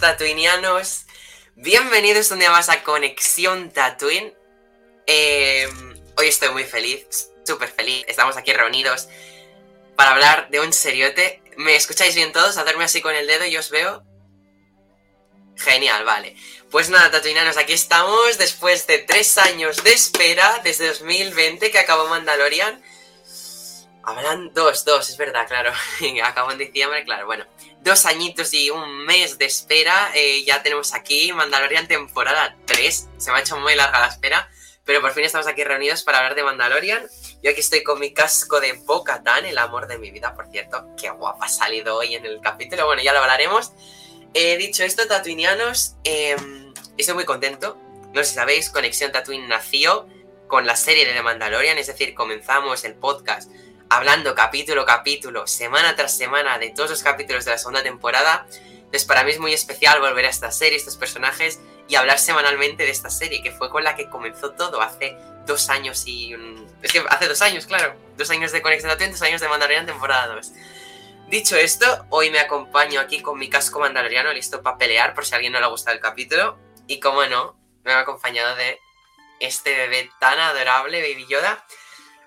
Tatuinianos, bienvenidos un día más a Conexión Tatooine. Eh, hoy estoy muy feliz, súper feliz, estamos aquí reunidos para hablar de un seriote. ¿Me escucháis bien todos? Hacerme así con el dedo y os veo. Genial, vale. Pues nada, tatuinanos, aquí estamos después de tres años de espera, desde 2020 que acabó Mandalorian. Hablan dos, dos, es verdad, claro. Acabó en diciembre, claro, bueno. Dos añitos y un mes de espera. eh, ya tenemos aquí Mandalorian temporada 3. Se me ha hecho muy larga la espera. Pero por fin estamos aquí reunidos para hablar de Mandalorian. Yo aquí estoy con mi casco de Bo-Katan, el amor de mi vida, por cierto. Qué guapa ha salido hoy en el capítulo. Bueno, ya lo hablaremos. Eh, dicho esto, tatuinianos, eh, estoy muy contento. No sé si sabéis, Conexión Tatooine nació con la serie de Mandalorian. Es decir, comenzamos el podcast hablando capítulo a capítulo, semana tras semana, de todos los capítulos de la segunda temporada. Entonces, para mí es muy especial volver a esta serie, estos personajes, y hablar semanalmente de esta serie, que fue con la que comenzó todo hace dos años y... Es que hace dos años, claro. Dos años de Conexión Tatooine, dos años de Mandalorian temporada 2. Dicho esto, hoy me acompaño aquí con mi casco mandaloriano listo para pelear, por si a alguien no le ha gustado el capítulo. Y como no, me ha acompañado de este bebé tan adorable, Baby Yoda.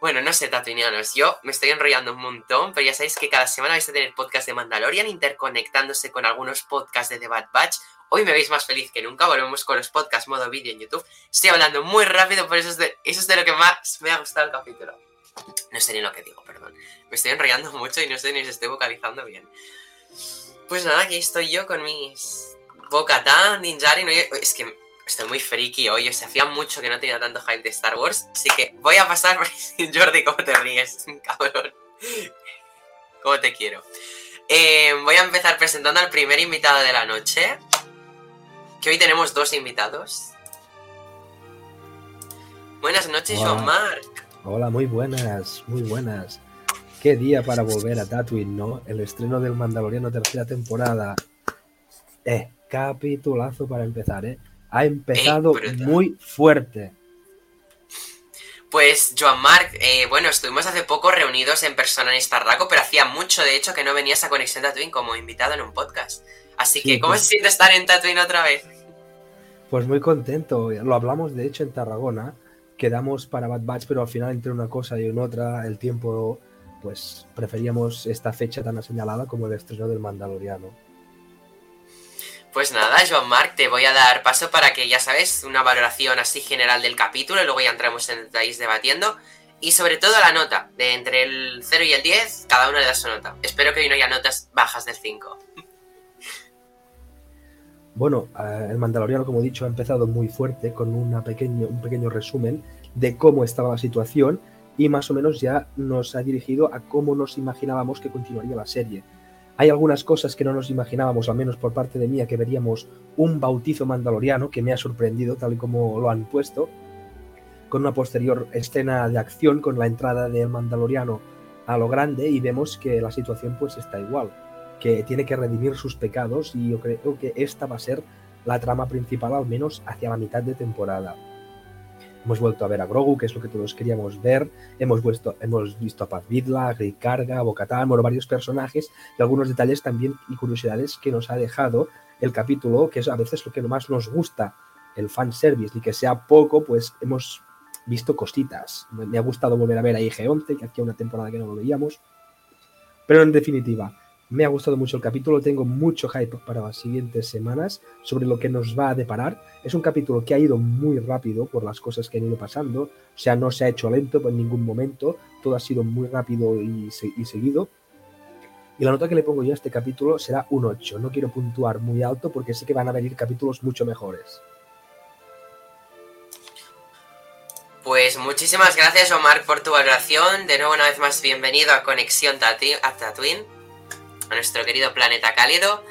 Bueno, no sé, tatuinianos, yo me estoy enrollando un montón, pero ya sabéis que cada semana vais a tener podcast de Mandalorian interconectándose con algunos podcasts de The Bad Batch. Hoy me veis más feliz que nunca, volvemos con los podcasts modo vídeo en YouTube. Estoy hablando muy rápido, por eso es de, eso es de lo que más me ha gustado el capítulo. No sé ni lo que digo, perdón. Me estoy enrollando mucho y no sé ni si estoy vocalizando bien. Pues nada, aquí estoy yo con mis Bocatán, Ninjari. No, es que estoy muy friki hoy. O sea, hacía mucho que no tenía tanto hype de Star Wars. Así que voy a pasar Jordi, ¿cómo te ríes? Cabrón. ¿Cómo te quiero? Eh, voy a empezar presentando al primer invitado de la noche. Que hoy tenemos dos invitados. Buenas noches, Hola. Joan Marc. Hola, muy buenas, muy buenas. Qué día para volver a Tatooine, ¿no? El estreno del Mandaloriano tercera temporada. Eh, capitulazo para empezar, ¿eh? Ha empezado muy fuerte. Pues, Joan Marc, eh, bueno, estuvimos hace poco reunidos en persona en Starraco, pero hacía mucho, de hecho, que no venías a Conexión Tatooine como invitado en un podcast. Así Sí, que, ¿cómo pues- se siente estar en Tatooine otra vez? Pues muy contento. Lo hablamos, de hecho, en Tarragona. Quedamos para Bad Batch, pero al final, entre una cosa y una otra, el tiempo, pues preferíamos esta fecha tan señalada como el estreno del Mandaloriano. Pues nada, Joan Marc, te voy a dar paso para que, ya sabes, una valoración así general del capítulo, y luego ya entramos en detalles debatiendo. Y sobre todo la nota, de entre el 0 y el 10, cada uno le da su nota. Espero que hoy no haya notas bajas del 5. Bueno, eh, el Mandaloriano, como he dicho, ha empezado muy fuerte con una pequeño, un pequeño resumen de cómo estaba la situación y más o menos ya nos ha dirigido a cómo nos imaginábamos que continuaría la serie. Hay algunas cosas que no nos imaginábamos, al menos por parte de mía, que veríamos un bautizo mandaloriano que me ha sorprendido, tal y como lo han puesto, con una posterior escena de acción con la entrada del mandaloriano a lo grande y vemos que la situación pues está igual que tiene que redimir sus pecados y yo creo que esta va a ser la trama principal al menos hacia la mitad de temporada. Hemos vuelto a ver a Grogu, que es lo que todos queríamos ver. Hemos, vuelto, hemos visto a Paz Vizla, a Great Karga, a Bo-Katan, bueno, varios personajes y algunos detalles también y curiosidades que nos ha dejado el capítulo, que es a veces lo que más nos gusta, el fanservice, y que sea poco, pues hemos visto cositas. Me ha gustado volver a ver a IG-11, que hacía una temporada que no lo veíamos. Pero en definitiva, me ha gustado mucho el capítulo, tengo mucho hype para las siguientes semanas sobre lo que nos va a deparar. Es un capítulo que ha ido muy rápido por las cosas que han ido pasando, o sea, no se ha hecho lento en ningún momento, todo ha sido muy rápido y, se- y seguido. Y la nota que le pongo yo a este capítulo será un 8. No quiero puntuar muy alto porque sé que van a venir capítulos mucho mejores. Pues muchísimas gracias, Omar, por tu valoración. De nuevo, una vez más, bienvenido a Conexión Tatooine, a nuestro querido planeta cálido.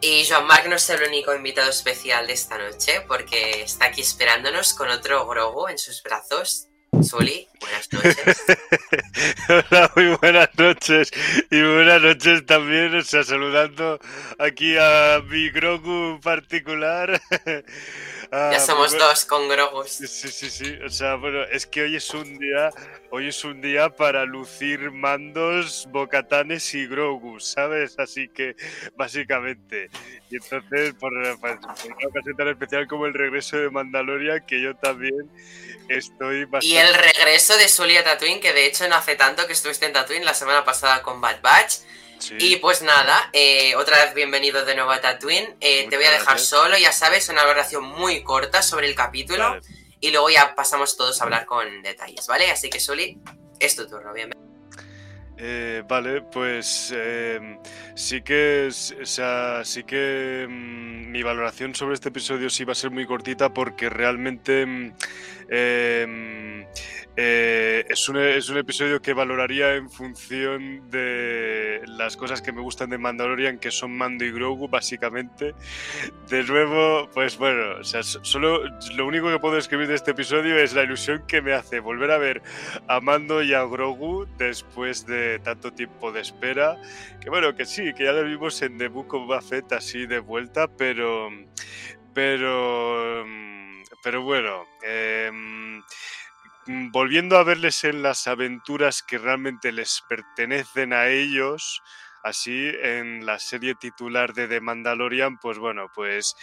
Y Joan Marc no es el único invitado especial de esta noche, porque está aquí esperándonos con otro Grogu en sus brazos. Suli, buenas noches. Hola, muy buenas noches. Y buenas noches también, o sea, saludando aquí a mi Grogu particular. Ah, Ya somos dos con Grogus. Sí, sí, sí. O sea, bueno, es que hoy es un día, hoy es un día para lucir mandos, bocatanes y Grogu, ¿sabes? Así que, básicamente. Y entonces, por, pues, por una ocasión tan especial como el regreso de Mandalorian, que yo también estoy bastante. Y el regreso de Sully a Tatooine, que de hecho no hace tanto que estuviste en Tatooine la semana pasada con Bad Batch. Sí. Y pues nada, eh, otra vez bienvenido de nuevo a Tatooine. Eh, te voy a dejar gracias. solo, ya sabes, una valoración muy corta sobre el capítulo. Vale. Y luego ya pasamos todos a hablar con detalles, ¿vale? Así que Sully, es tu turno, bienvenido. Eh, vale, pues em, sí que, o sea, sí que mm, mi valoración sobre este episodio sí va a ser muy cortita porque realmente mm, em, eh, es, un, es un episodio que valoraría en función de las cosas que me gustan de Mandalorian, que son Mando y Grogu, básicamente. De nuevo, pues bueno, o sea, so- solo lo único que puedo escribir de este episodio es la ilusión que me hace volver a ver a Mando y a Grogu después de tanto tiempo de espera. Que bueno, que sí, que ya lo vimos en The Book of Boba Fett así de vuelta, pero. Pero. Pero bueno. em, volviendo a verles en las aventuras que realmente les pertenecen a ellos. Así, en la serie titular de The Mandalorian, pues bueno, pues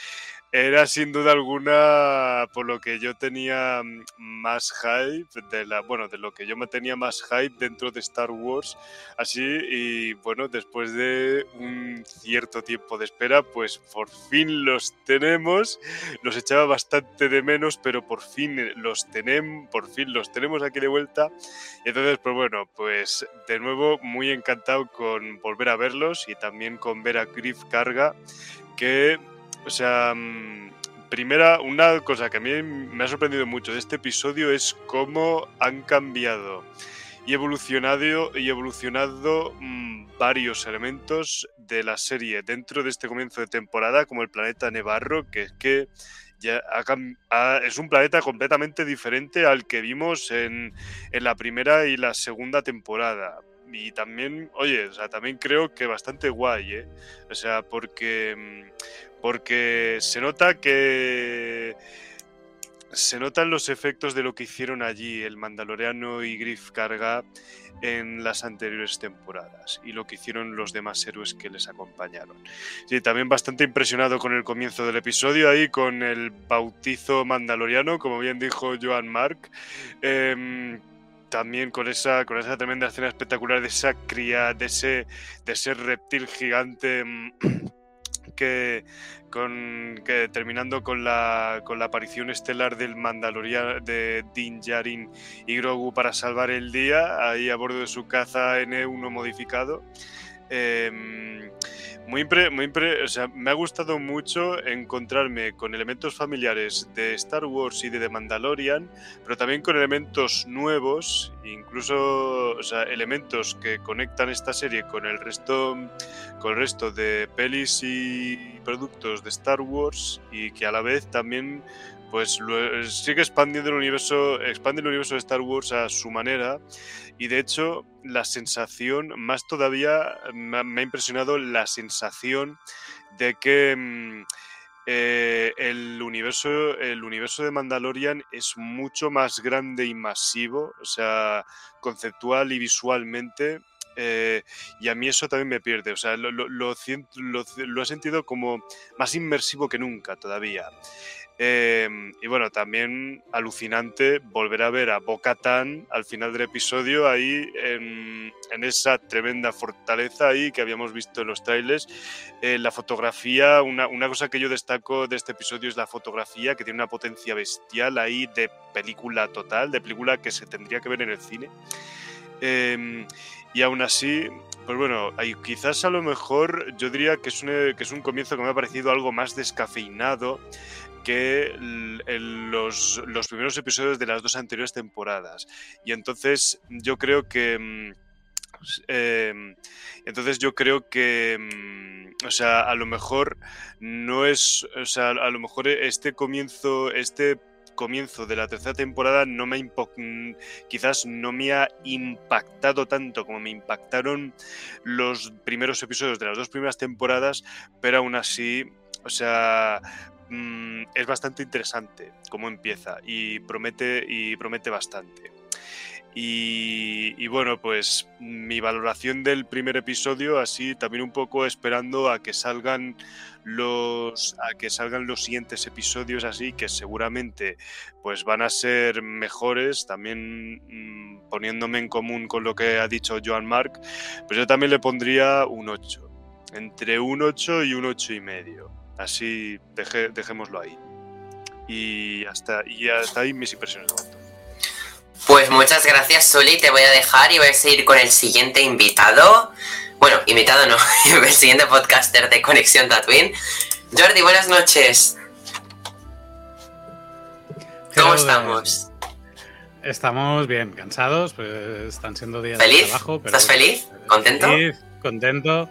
era sin duda alguna por lo que yo tenía mm, más hype de la bueno de lo que yo me tenía más hype dentro de Star Wars así y bueno después de un cierto tiempo de espera pues por fin los tenemos. Los echaba bastante de menos pero por fin los tenemos por fin los tenemos aquí de vuelta. Y entonces pues bueno pues de nuevo muy encantado con volver a verlos y también con ver a Griff Carga que o sea, mm, primera, una cosa que a mí me ha sorprendido mucho de este episodio es cómo han cambiado y evolucionado y evolucionado mm, varios elementos de la serie dentro de este comienzo de temporada, como el planeta Nevarro, que es que ya ha ha- es un planeta completamente diferente al que vimos en, en la primera y la segunda temporada. Y también, oye, o sea, también creo que bastante guay, ¿eh? O sea, porque, mm, porque se nota que se notan los efectos de lo que hicieron allí el Mandaloriano y Griff Carga en las anteriores temporadas y lo que hicieron los demás héroes que les acompañaron. Sí, también bastante impresionado con el comienzo del episodio ahí, con el bautizo mandaloriano, como bien dijo Joan Mark. Em, también con esa, con esa tremenda escena espectacular de esa cría, de ese, de ese reptil gigante mm, que, con, que terminando con la, con la aparición estelar del Mandalorian de Din Djarin y Grogu para salvar el día ahí a bordo de su caza N1 modificado. Em, muy me ha gustado mucho encontrarme con elementos familiares de Star Wars y de The Mandalorian, pero también con elementos nuevos, incluso elementos que conectan esta serie con el resto con el resto de pelis y productos de Star Wars y que a la vez también pues lo- sigue expandiendo el universo expande el universo de Star Wars a su manera y de hecho la sensación más todavía me ha, impresionado la sensación de que mm, eh, el universo el universo de Mandalorian es mucho más grande y masivo o sea conceptual y visualmente eh, y a mí eso también me pierde, o sea, lo- lo he sentido como más inmersivo que nunca todavía. Eh, y bueno, también alucinante volver a ver a Bo-Katan al final del episodio ahí en, en esa tremenda fortaleza ahí que habíamos visto en los trailers. Eh, la fotografía, una, una cosa que yo destaco de este episodio es la fotografía que tiene una potencia bestial ahí de película total, de película que se tendría que ver en el cine. Eh, y aún así, pues bueno, quizás a lo mejor yo diría que es, un, que es un comienzo que me ha parecido algo más descafeinado que los, los, primeros episodios de las dos anteriores temporadas. Y entonces yo creo que... Mm, em, entonces yo creo que, mm, o sea, a lo mejor no es, o sea, a lo mejor este comienzo, este comienzo de la tercera temporada no me mm, quizás no me ha impactado tanto como me impactaron los primeros episodios de las dos primeras temporadas, pero aún así, o sea, mm, es bastante interesante cómo empieza y promete y promete bastante. Y, bueno, pues mi valoración del primer episodio, así también un poco esperando a que salgan los a que salgan los siguientes episodios así que seguramente pues van a ser mejores también mm, poniéndome en común con lo que ha dicho Joan Mark pues yo también le pondría un 8 entre un 8 y un 8 y medio así dejémoslo ahí y hasta y hasta ahí mis impresiones de momento pues muchas gracias, Soli. Te voy a dejar y voy a seguir con el siguiente invitado. Bueno, invitado no, el siguiente podcaster de Conexión Tatooine. Jordi, buenas noches. ¿Cómo estamos? Estamos bien, cansados, pues están siendo días de trabajo. ¿Estás feliz? ¿Contento? Feliz, contento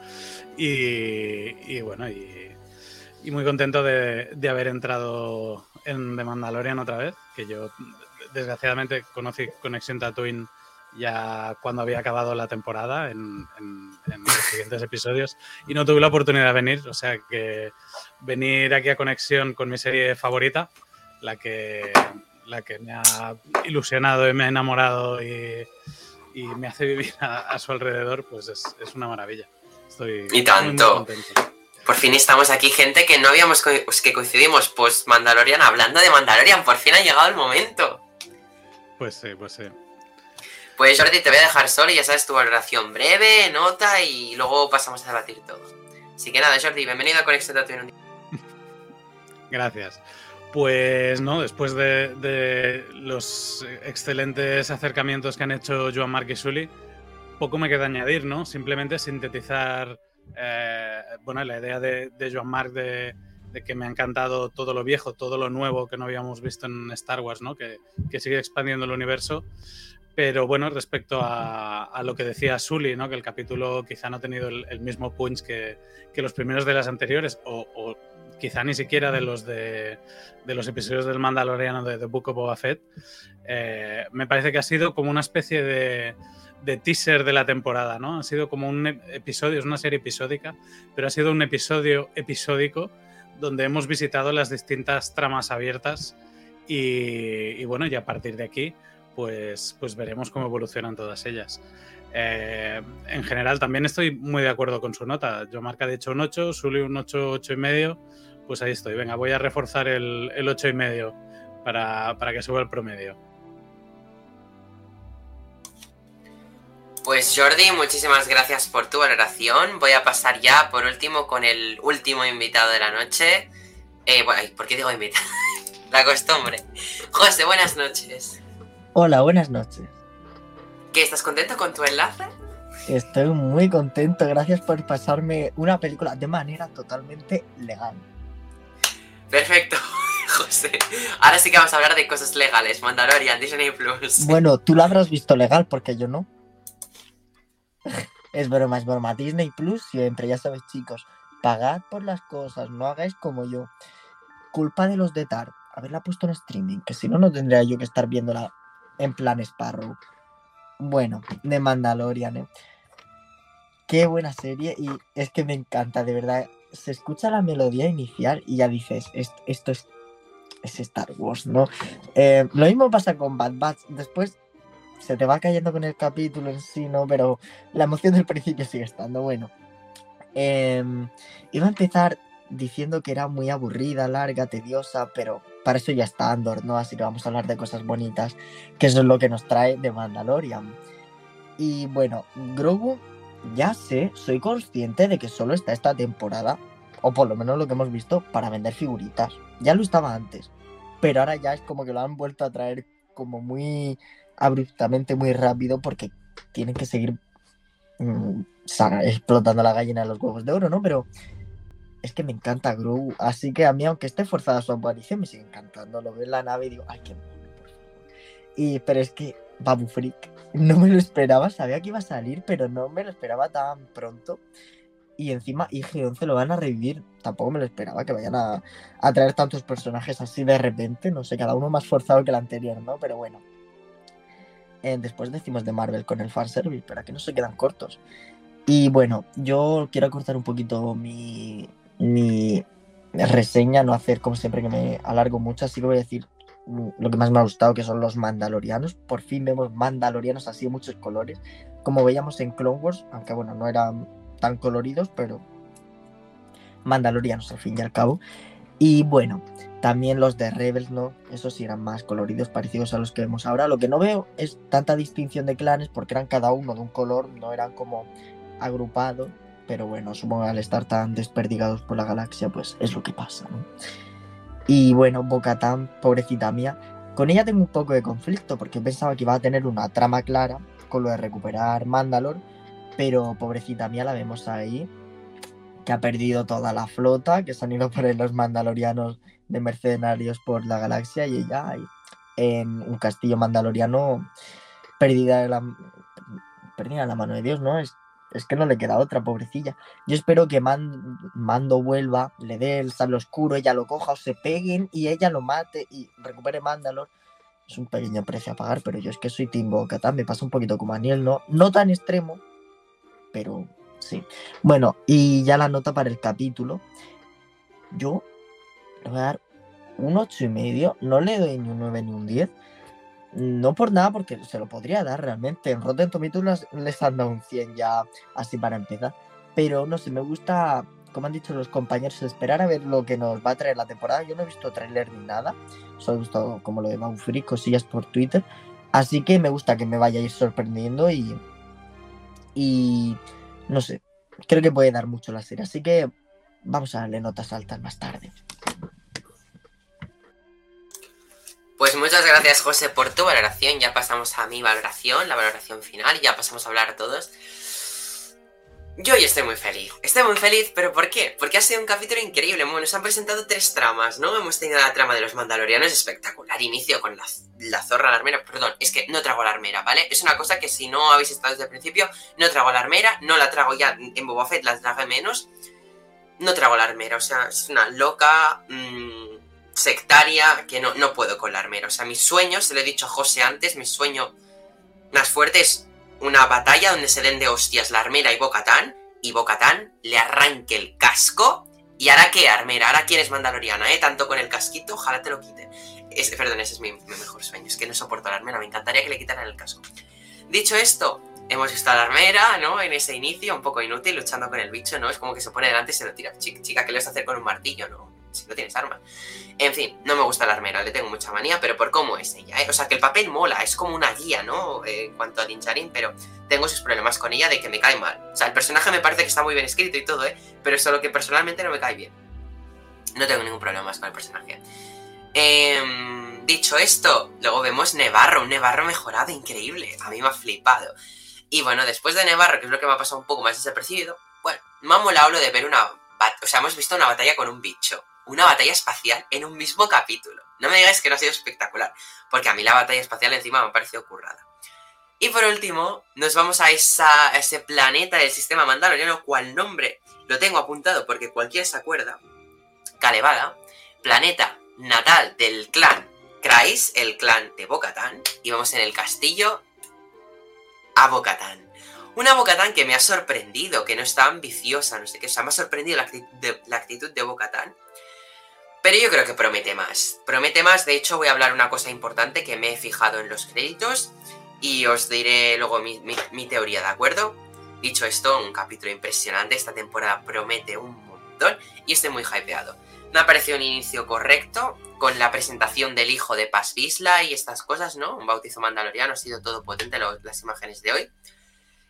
y, bueno, y, muy contento de, de haber entrado en The Mandalorian otra vez, que yo desgraciadamente conocí Conexión Tatooine ya cuando había acabado la temporada en, los siguientes episodios y no tuve la oportunidad de venir, o sea que venir aquí a Conexión con mi serie favorita, la que, la que me ha ilusionado y me ha enamorado y, me hace vivir a, su alrededor, pues es, una maravilla. Estoy y tanto. Por fin estamos aquí, gente que no habíamos pues que coincidimos post Mandalorian hablando de Mandalorian. Por fin ha llegado el momento. Pues sí, pues sí. Pues Jordi, te voy a dejar solo y ya sabes tu valoración breve, nota y luego pasamos a debatir todo. Así que nada, Jordi, bienvenido a Conexión Tatooine. Gracias. Pues no, después de, los excelentes acercamientos que han hecho Joan Sully, poco me queda añadir, ¿no? Simplemente sintetizar eh, bueno, la idea de, de Joan Marc de, que me ha encantado todo lo viejo, todo lo nuevo que no habíamos visto en Star Wars, ¿no? que, sigue expandiendo el universo. Pero bueno, respecto a, lo que decía Sully, ¿no? que el capítulo quizá no ha tenido el, mismo punch que, los primeros de las anteriores, o, quizá ni siquiera de los de, los episodios del Mandaloriano de The Book of Boba Fett, eh, me parece que ha sido como una especie de, de teaser de la temporada, ¿no? Ha sido como un episodio, es una serie episódica, pero ha sido un episodio episódico donde hemos visitado las distintas tramas abiertas y, bueno, y a partir de aquí pues, pues veremos cómo evolucionan todas ellas. Eh, en general también estoy muy de acuerdo con su nota. Yo marca de hecho un 8, Sully un 8, 8 y medio. Pues ahí estoy. Venga, voy a reforzar el, el 8 y medio para, para que suba el promedio. Pues Jordi, muchísimas gracias por tu valoración. Voy a pasar ya por último con el último invitado de la noche. Eh, bueno, ¿por qué digo invitado? la costumbre. José, buenas noches. Hola, buenas noches. ¿Qué, estás contento con tu enlace? Estoy muy contento, gracias por pasarme una película de manera totalmente legal. Perfecto, José. Ahora sí que vamos a hablar de cosas legales. Mandalorian, Disney Plus. Bueno, tú lo habrás visto legal porque yo no. Es broma, es broma. Disney Plus siempre, ya sabes, chicos. Pagad por las cosas, no hagáis como yo. Culpa de los de TAR, haberla puesto en streaming, que si no, no tendría yo que estar viéndola en plan Sparrow. Bueno, de Mandalorian, ¿eh? Qué buena serie y es que me encanta, de verdad. Se escucha la melodía inicial y ya dices, esto, es, es Star Wars, ¿no? Eh, lo mismo pasa con Bad Batch. Después se te va cayendo con el capítulo en sí, ¿no? Pero la emoción del principio sigue estando. Bueno, em, iba a empezar diciendo que era muy aburrida, larga, tediosa, pero para eso ya está Andor, ¿no? Así que vamos a hablar de cosas bonitas, que eso es lo que nos trae de Mandalorian. Y bueno, Grogu, ya sé, soy consciente de que solo está esta temporada, o por lo menos lo que hemos visto, para vender figuritas. Ya lo estaba antes, pero ahora ya es como que lo han vuelto a traer como muy abruptamente muy rápido porque tienen que seguir mm, explotando la gallina de los huevos de oro, ¿no? Pero es que me encanta Grogu, así que a mí, aunque esté forzada su aparición, me sigue encantando. Lo veo en la nave y digo, ay, qué mono. Y, pero es que Babu Freak, no me lo esperaba, sabía que iba a salir, pero no me lo esperaba tan pronto. Y encima IG-11 lo van a revivir. Tampoco me lo esperaba que vayan a, a traer tantos personajes así de repente. No sé, cada uno más forzado que el anterior, ¿no? Pero bueno. Eh, después decimos de Marvel con el fanservice, pero aquí no se quedan cortos. Y bueno, yo quiero cortar un poquito mi, mi reseña, no hacer como siempre que me alargo mucho, así que voy a decir lo que más me ha gustado, que son los mandalorianos. Por fin vemos mandalorianos así de muchos colores, como veíamos en Clone Wars, aunque bueno, no eran tan coloridos, pero mandalorianos al fin y al cabo. Y bueno, también los de Rebels, ¿no? Esos sí eran más coloridos, parecidos a los que vemos ahora. Lo que no veo es tanta distinción de clanes porque eran cada uno de un color, no eran como agrupados. Pero bueno, supongo que al estar tan desperdigados por la galaxia, pues es lo que pasa, ¿no? Y bueno, Bocatán, pobrecita mía, con ella tengo un poco de conflicto porque pensaba que iba a tener una trama clara con lo de recuperar Mandalor, pero pobrecita mía la vemos ahí, que ha perdido toda la flota, que se han ido por ahí los mandalorianos de mercenarios por la galaxia y ella en un castillo mandaloriano perdida en la, perdida la mano de Dios, ¿no? Es, es que no le queda otra, pobrecilla. Yo espero que Man- Mando vuelva, le dé el sable oscuro, ella lo coja o se peguen y ella lo mate y recupere Mandalor. Es un pequeño precio a pagar, pero yo es que soy Team Bo-Katan, me pasa un poquito como Aniel, no, no tan extremo, pero sí. Bueno, y ya la nota para el capítulo. Yo le voy a dar un ocho y medio, no le doy ni un 9 ni un 10. No por nada, porque se lo podría dar realmente. En Rotten Tomatoes les han dado un 100 ya así para empezar. Pero no sé, me gusta, como han dicho los compañeros, esperar a ver lo que nos va a traer la temporada. Yo no he visto tráiler ni nada. Solo he visto como lo de Babu Freak, cosillas por Twitter. Así que me gusta que me vaya a ir sorprendiendo y. Y. No sé. Creo que puede dar mucho la serie. Así que vamos a darle notas altas más tarde. Pues muchas gracias, José, por tu valoración. Ya pasamos a mi valoración, la valoración final, ya pasamos a hablar todos. Yo hoy estoy muy feliz. Estoy muy feliz, ¿pero por qué? Porque ha sido un capítulo increíble. Bueno, nos han presentado tres tramas, ¿no? Hemos tenido la trama de los mandalorianos, espectacular. Inicio con la, la zorra, la armera. Perdón, es que no trago la armera, ¿vale? Es una cosa que si no habéis estado desde el principio, no trago la armera, no la trago ya en Boba Fett, la tragué menos. No trago la armera, o sea, es una loca. mmm, sectaria que no, no puedo con la armera. O sea, mi sueño, se lo he dicho a José antes, mi sueño más fuerte es una batalla donde se den de hostias la armera y Bocatán, y Bocatán le arranque el casco. ¿Y ahora qué, armera? ¿Ahora quién es mandaloriana, eh? Tanto con el casquito, ojalá te lo quiten. Es, perdón, ese es mi, mejor sueño. Es que no soporto la armera, me encantaría que le quitaran el casco. Dicho esto, hemos visto a la armera, ¿no? En ese inicio, un poco inútil, luchando con el bicho, ¿no? Es como que se pone delante y se lo tira. Chica ¿qué le vas a hacer con un martillo, no? Si no tienes armas. En fin, no me gusta la armera, le tengo mucha manía, pero por cómo es ella, ¿eh? O sea, que el papel mola, es como una guía, ¿no? Eh, en cuanto a Dincharin, pero tengo esos problemas con ella de que me cae mal. O sea, el personaje me parece que está muy bien escrito y todo, ¿eh? Pero solo que personalmente no me cae bien. No tengo ningún problema más con el personaje. Eh, dicho esto, luego vemos Nevarro, un Nevarro mejorado, increíble. A mí me ha flipado. Y bueno, después de Nevarro, que es lo que me ha pasado un poco más desapercibido, bueno, me ha molado lo de ver una... O sea, hemos visto una batalla con un bicho. Una batalla espacial en un mismo capítulo. No me digáis que no ha sido espectacular, porque a mí la batalla espacial encima me ha parecido currada. Y por último, nos vamos a, ese planeta del sistema mandaloriano, cual nombre lo tengo apuntado porque cualquiera se acuerda. Kalevada, planeta natal del clan Krais, el clan de Bocatán, y vamos en el castillo a Bocatán. Una Bocatán que me ha sorprendido, que no está ambiciosa, no sé qué, o sea, me ha sorprendido la actitud de, la. Pero yo creo que promete más. Promete más, de hecho voy a hablar una cosa importante que me he fijado en los créditos y os diré luego mi, teoría, ¿de acuerdo? Dicho esto, un capítulo impresionante, esta temporada promete un montón y estoy muy hypeado. Me ha parecido un inicio correcto, con la presentación del hijo de Paz Vizsla y estas cosas, ¿no? Un bautizo mandaloriano, ha sido todo potente lo, las imágenes de hoy.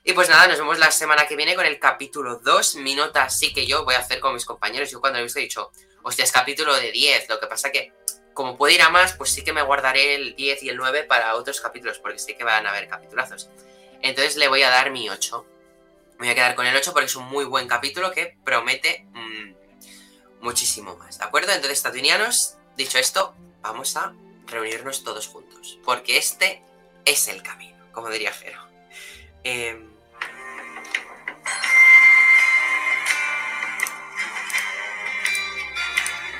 Y pues nada, nos vemos la semana que viene con el capítulo 2. Mi nota sí que yo voy a hacer con mis compañeros. Yo cuando lo he visto he dicho, hostia, es capítulo de 10. Lo que pasa que, como puedo ir a más, pues sí que me guardaré el 10 y el 9 para otros capítulos, porque sé que van a haber capitulazos. Entonces le voy a dar mi 8. Me voy a quedar con el 8 porque es un muy buen capítulo que promete mmm, muchísimo más, ¿de acuerdo? Entonces, tatunianos, dicho esto, vamos a reunirnos todos juntos, porque este es el camino, como diría Jero. Em,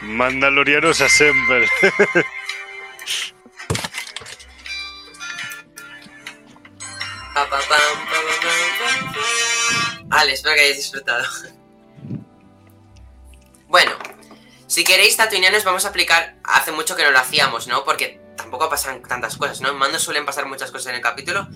Mandalorianos Assemble. Vale, espero que hayáis disfrutado. Bueno, si queréis, tatuinianos, vamos a aplicar. Hace mucho que no lo hacíamos, ¿no? Porque tampoco pasan tantas cosas, ¿no? En Mando suelen pasar muchas cosas en el capítulo.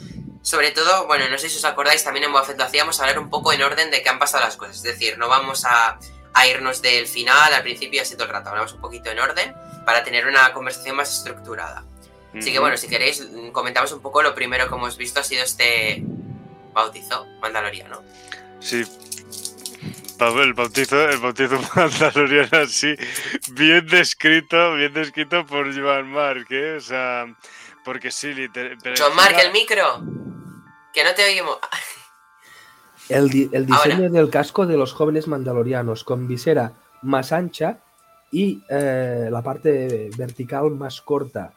Sobre todo, bueno, no sé si os acordáis, también en Boba Fett lo hacíamos, hablar un poco en orden de qué han pasado las cosas. Es decir, no vamos a, a irnos del final al principio y así todo el rato. Hablamos un poquito en orden para tener una conversación más estructurada. Así que bueno, si queréis, mm, comentamos un poco lo primero que hemos visto ha sido este bautizo mandaloriano. Sí. El bautizo, el bautizo mandaloriano así, bien descrito, bien descrito por Joan Mark, ¿eh? O sea, porque sí, literal. John Mark, el micro. Que no te oímos. El, di- el diseño Ahora. del casco de los jóvenes mandalorianos con visera más ancha y eh, la parte vertical más corta.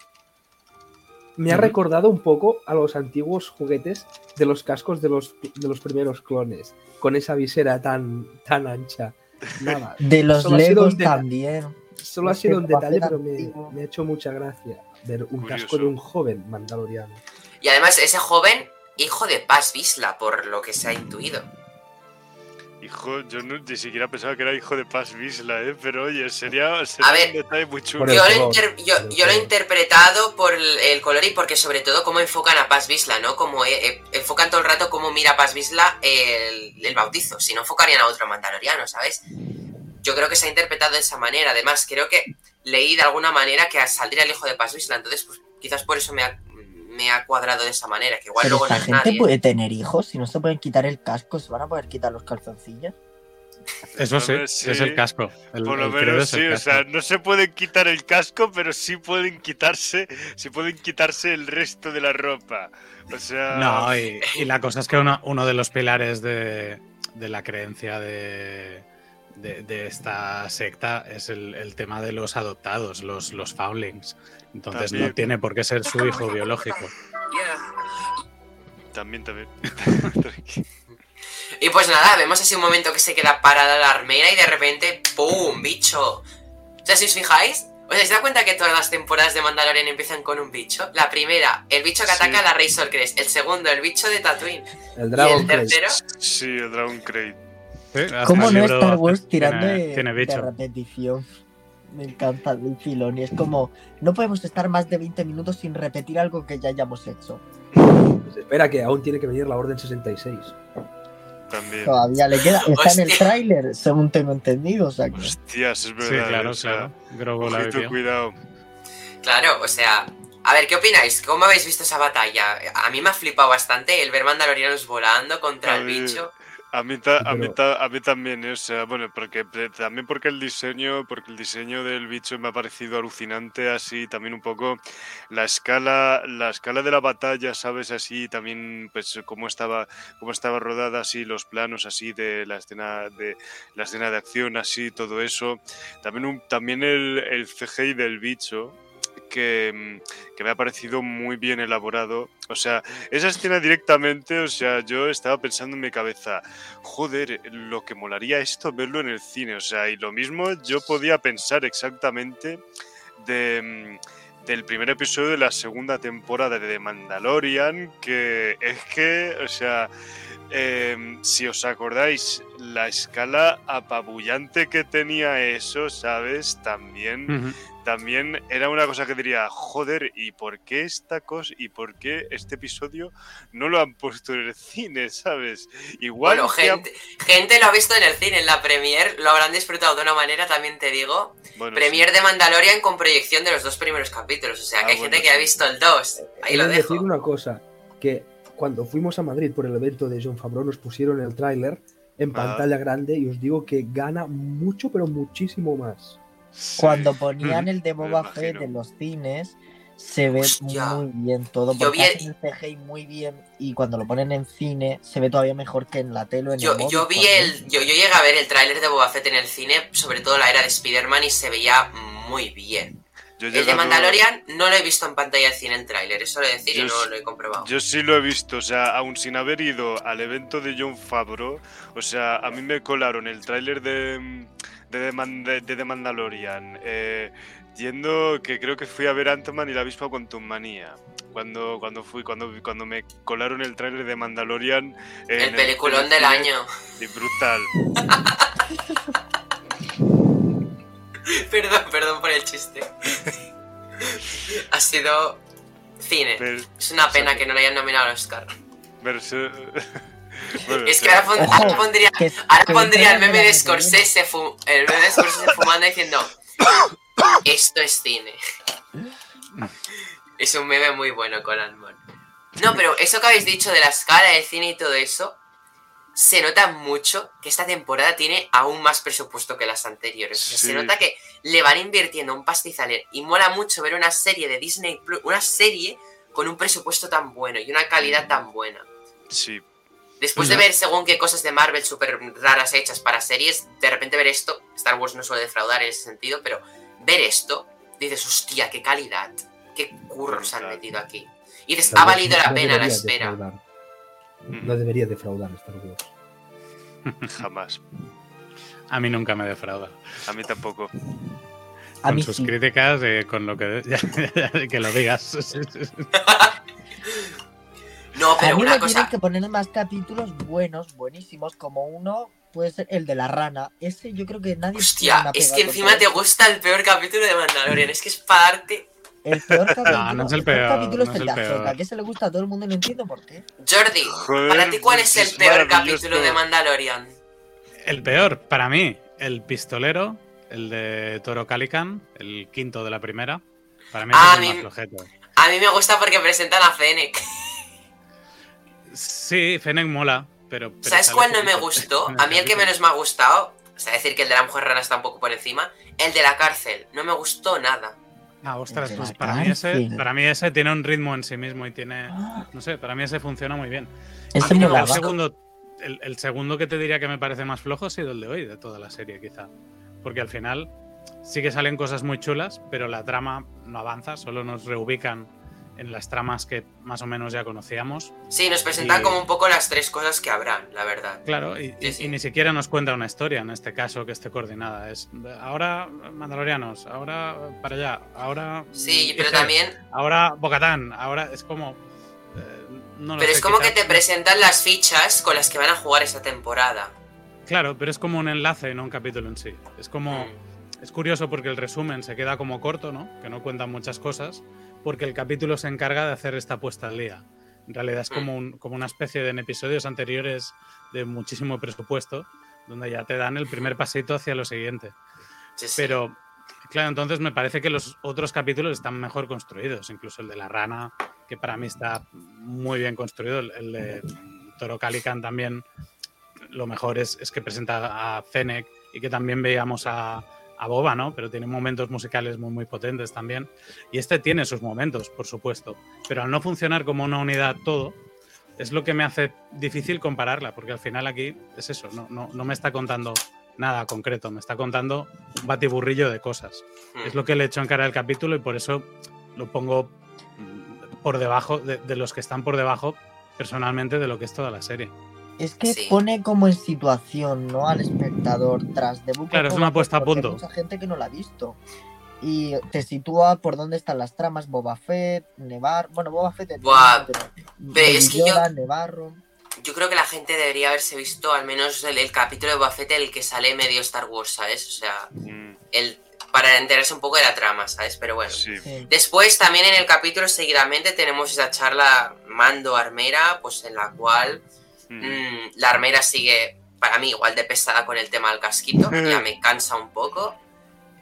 Me ha recordado un poco a los antiguos juguetes de los cascos de los, de los primeros clones, con esa visera tan, tan ancha. Nada, De los Legos también. solo ha sido un detalle, pero me, ha hecho mucha gracia ver un casco de un joven mandaloriano. Y además, ese joven, hijo de Paz Visla, por lo que se ha intuido. Hijo, yo no, ni siquiera pensaba que era hijo de Paz Visla, ¿eh? Pero oye, sería, sería A un ver, detalle muy chulo. Yo lo, he color, inter- yo, por el yo lo he color. interpretado por el, el color y porque sobre todo cómo enfocan a Paz Visla, ¿no? Como eh, eh, enfocan todo el rato cómo mira Paz Visla el, el bautizo. Si no, enfocarían a otro mandaloriano, ¿sabes? Yo creo que se ha interpretado de esa manera. Además, creo que leí de alguna manera que saldría el hijo de Paz Visla. Entonces, pues quizás por eso me ha, me ha cuadrado de esa manera. Que igual Pero luego no esta es gente nadie. puede tener hijos. Si no se pueden quitar el casco, se van a poder quitar los calzoncillos. Eso sí, es el casco. El, Por lo menos sí, o sea, no se pueden quitar el casco, pero sí pueden quitarse, sí pueden quitarse el resto de la ropa. O sea, No, y, y la cosa es que uno, uno de los pilares de, de la creencia de, de, de esta secta es el, el tema de los adoptados, los, los foundlings. Entonces También. no tiene por qué ser su hijo biológico. también, también. Y pues nada, vemos así un momento que se queda parada la armera y de repente, ¡pum! ¡Bicho! O sea, si os fijáis, ¿os dais cuenta que todas las temporadas de Mandalorian empiezan con un bicho? La primera, el bicho que Sí. ataca a la Razor Crest. El segundo, el bicho de Tatooine. El y Dragon el Crest. tercero, sí, el Dragon Crate. ¿Cómo no Star Wars tiene- tirando de, tiene de bicho. repetición? Me encanta el filón. Y es como, no podemos estar más de 20 minutos sin repetir algo que ya hayamos hecho. Pues espera, que aún tiene que venir la Orden 66. También. Todavía le queda. Está en el tráiler, según tengo entendido. O sea que- Hostias, es Sí, verdad. claro, o sea, claro. Ojito, cuidado. claro, o sea... A ver, ¿qué opináis? ¿Cómo habéis visto esa batalla? A mí me ha flipado bastante el ver mandalorianos volando contra A el mí- bicho. A mí, ta- a, mí ta- a mí también, ¿eh? o sea, bueno, porque pre- también porque el diseño, porque el diseño del bicho me ha parecido alucinante, así también un poco la escala, la escala de la batalla, sabes, así también, pues cómo estaba, cómo estaba rodada, así los planos, así de la escena de la escena de acción, así todo eso, también un, también el, el CGI del bicho. Que, mm, que me ha parecido muy bien elaborado. O sea, esa escena directamente, o sea, yo estaba pensando en mi cabeza, joder, lo que molaría esto verlo en el cine, o sea, y lo mismo yo podía pensar exactamente mm, del primer episodio de la segunda temporada de The Mandalorian, que es que, o sea, em, si os acordáis, la escala apabullante que tenía eso, ¿sabes? También. También era una cosa que diría, joder, ¿y por qué esta cosa y por qué este episodio no lo han puesto en el cine, ¿sabes? Igual Bueno, ha- gente, gente lo ha visto en el cine, en la Premiere, lo habrán disfrutado de una manera, también te digo. bueno, Premier de Mandalorian con proyección de los dos primeros capítulos. O sea, Ah, que hay bueno, gente que ha sí. visto el 2. Ahí He lo de dejo. decir una cosa, que cuando fuimos a Madrid por el evento de John Favreau nos pusieron el tráiler en Ah. pantalla grande y os digo que gana mucho, pero muchísimo más. Sí. Cuando ponían el de Boba. Fett en los cines, se ve Hostia. muy bien todo. Yo Porque vi el- hacen el CGI muy bien y cuando lo ponen en cine se ve todavía mejor que en la tele o en Yo, el yo vi el. Yo, yo llegué a ver el tráiler de Boba Fett en el cine, sobre todo la era de Spider-Man, y se veía muy bien. Yo El de Mandalorian no lo he visto en pantalla del cine el tráiler, eso lo he de decir y Yo no lo he comprobado. Yo sí lo he visto, o sea, aún sin haber ido al evento de John Favreau, o sea, a mí me colaron el tráiler de, de, de- de The Mandalorian, eh, yendo que creo que fui a ver Ant-Man y la avispa con Manía. Cuando, cuando fui, cuando, cuando me colaron el tráiler de Mandalorian. el peliculón del año. y brutal. Perdón, perdón por el chiste. ha sido cine. Es una pena que no le hayan nominado al Oscar. verse- bueno, Es que ahora, pon- Ojo, ahora pondría, que- ahora que pondría el meme de. Scorsese, fu- el meme de Scorsese fumando diciendo esto es cine. Es un meme muy bueno con Almond. No, pero eso que habéis dicho de la escala del cine y todo eso, se nota mucho que esta temporada tiene aún más presupuesto que las anteriores. O sea, Sí. se nota que le van invirtiendo un pastizal y mola mucho ver una serie de Disney Plus, una serie con un presupuesto tan bueno y una calidad tan buena. sí, Después de ver según qué cosas de Marvel súper raras hechas para series, de repente ver esto, Star Wars no suele defraudar en ese sentido, pero ver esto, dices, hostia, qué calidad, qué curros se han metido aquí. Y dices, ha valido no la pena la debería espera. defraudar. mm, No debería defraudar Star Wars. jamás. A mí nunca me defrauda. A mí tampoco. A con mí sus sí. críticas y con lo que. que lo digas. No, A pero mí una me tienen cosa, que poner más capítulos buenos, buenísimos, como uno puede ser el de la rana. Ese yo creo que nadie. hostia, es que encima te gusta el peor capítulo de Mandalorian, es que es para darte... El peor capítulo, no es el peor, capítulo no es el el de. Ahsoka, que se le gusta a todo el mundo y no entiendo por qué. Jordi, Joder, para ti cuál es el es peor capítulo de Mandalorian? El peor, para mí, el pistolero, el de Toro Calican, el quinto de la primera. Para mí Ah, es el a más mí- flojete. A mí me gusta porque presentan a Fennec. Sí, Fennec mola, pero. pero ¿Sabes cuál no me gustó? A mí el que menos me ha gustado, o sea, decir que el de la mujer rana está un poco por encima, el de la cárcel, no me gustó nada. Ah, ostras, pues para mí, ese, para mí ese tiene un ritmo en sí mismo y tiene. No sé, para mí ese funciona muy bien. No el, segundo, el, el segundo que te diría que me parece más flojo ha sido el de hoy, de toda la serie, quizá. Porque al final sí que salen cosas muy chulas, pero la trama no avanza, solo nos reubican en las tramas que más o menos ya conocíamos. Sí, nos presentan Y- como un poco las tres cosas que habrán, la verdad. Claro, y, Sí, y- sí. y ni siquiera nos cuenta una historia en este caso que esté coordinada. Es ahora Mandalorianos, ahora para allá, ahora. Sí, pero Iger, también, Ahora Bocatán, ahora es como. eh, no lo pero sé, es como que te presentan las fichas con las que van a jugar esta temporada. Claro, pero es como un enlace, no un capítulo en sí. Es como. Mm. Es curioso porque el resumen se queda como corto, ¿no? Que no cuentan muchas cosas, porque el capítulo se encarga de hacer esta puesta al día. En realidad es como, un- como una especie de en episodios anteriores de muchísimo presupuesto, donde ya te dan el primer pasito hacia lo siguiente. Sí, sí. Pero, claro, entonces me parece que los otros capítulos están mejor construidos, incluso el de la rana, que para mí está muy bien construido, el, de Toro Calican también, lo mejor es, es que presenta a Fennec y que también veíamos a, a Boba, ¿no? Pero tiene momentos musicales muy, muy potentes también. Y este tiene sus momentos, por supuesto, pero al no funcionar como una unidad todo, es lo que me hace difícil compararla, porque al final aquí es eso, no, no, no me está contando nada concreto, me está contando un batiburrillo de cosas. Mm. Es lo que le he hecho en cara al capítulo y por eso lo pongo por debajo de, de los que están por debajo personalmente de lo que es toda la serie. Es que Sí. pone como en situación, ¿no? Al espectador tras de Book of Claro, es una Fett, puesta a hay punto. mucha gente que no la ha visto. Y te sitúa por dónde están las tramas, Boba Fett, Nevar, bueno, Boba Fett, entiendo, Buah, pero pero es Baby que yo- Nevarro. Yo creo que la gente debería haberse visto al menos el, el capítulo de Boba Fett, el que sale medio Star Wars, ¿sabes? O sea, Mm, el, para enterarse un poco de la trama, ¿sabes? Pero bueno. Sí. Después también en el capítulo seguidamente tenemos esa charla mando armera, pues en la cual Mm. Mm, la armera sigue para mí igual de pesada con el tema del casquito, ya me cansa un poco.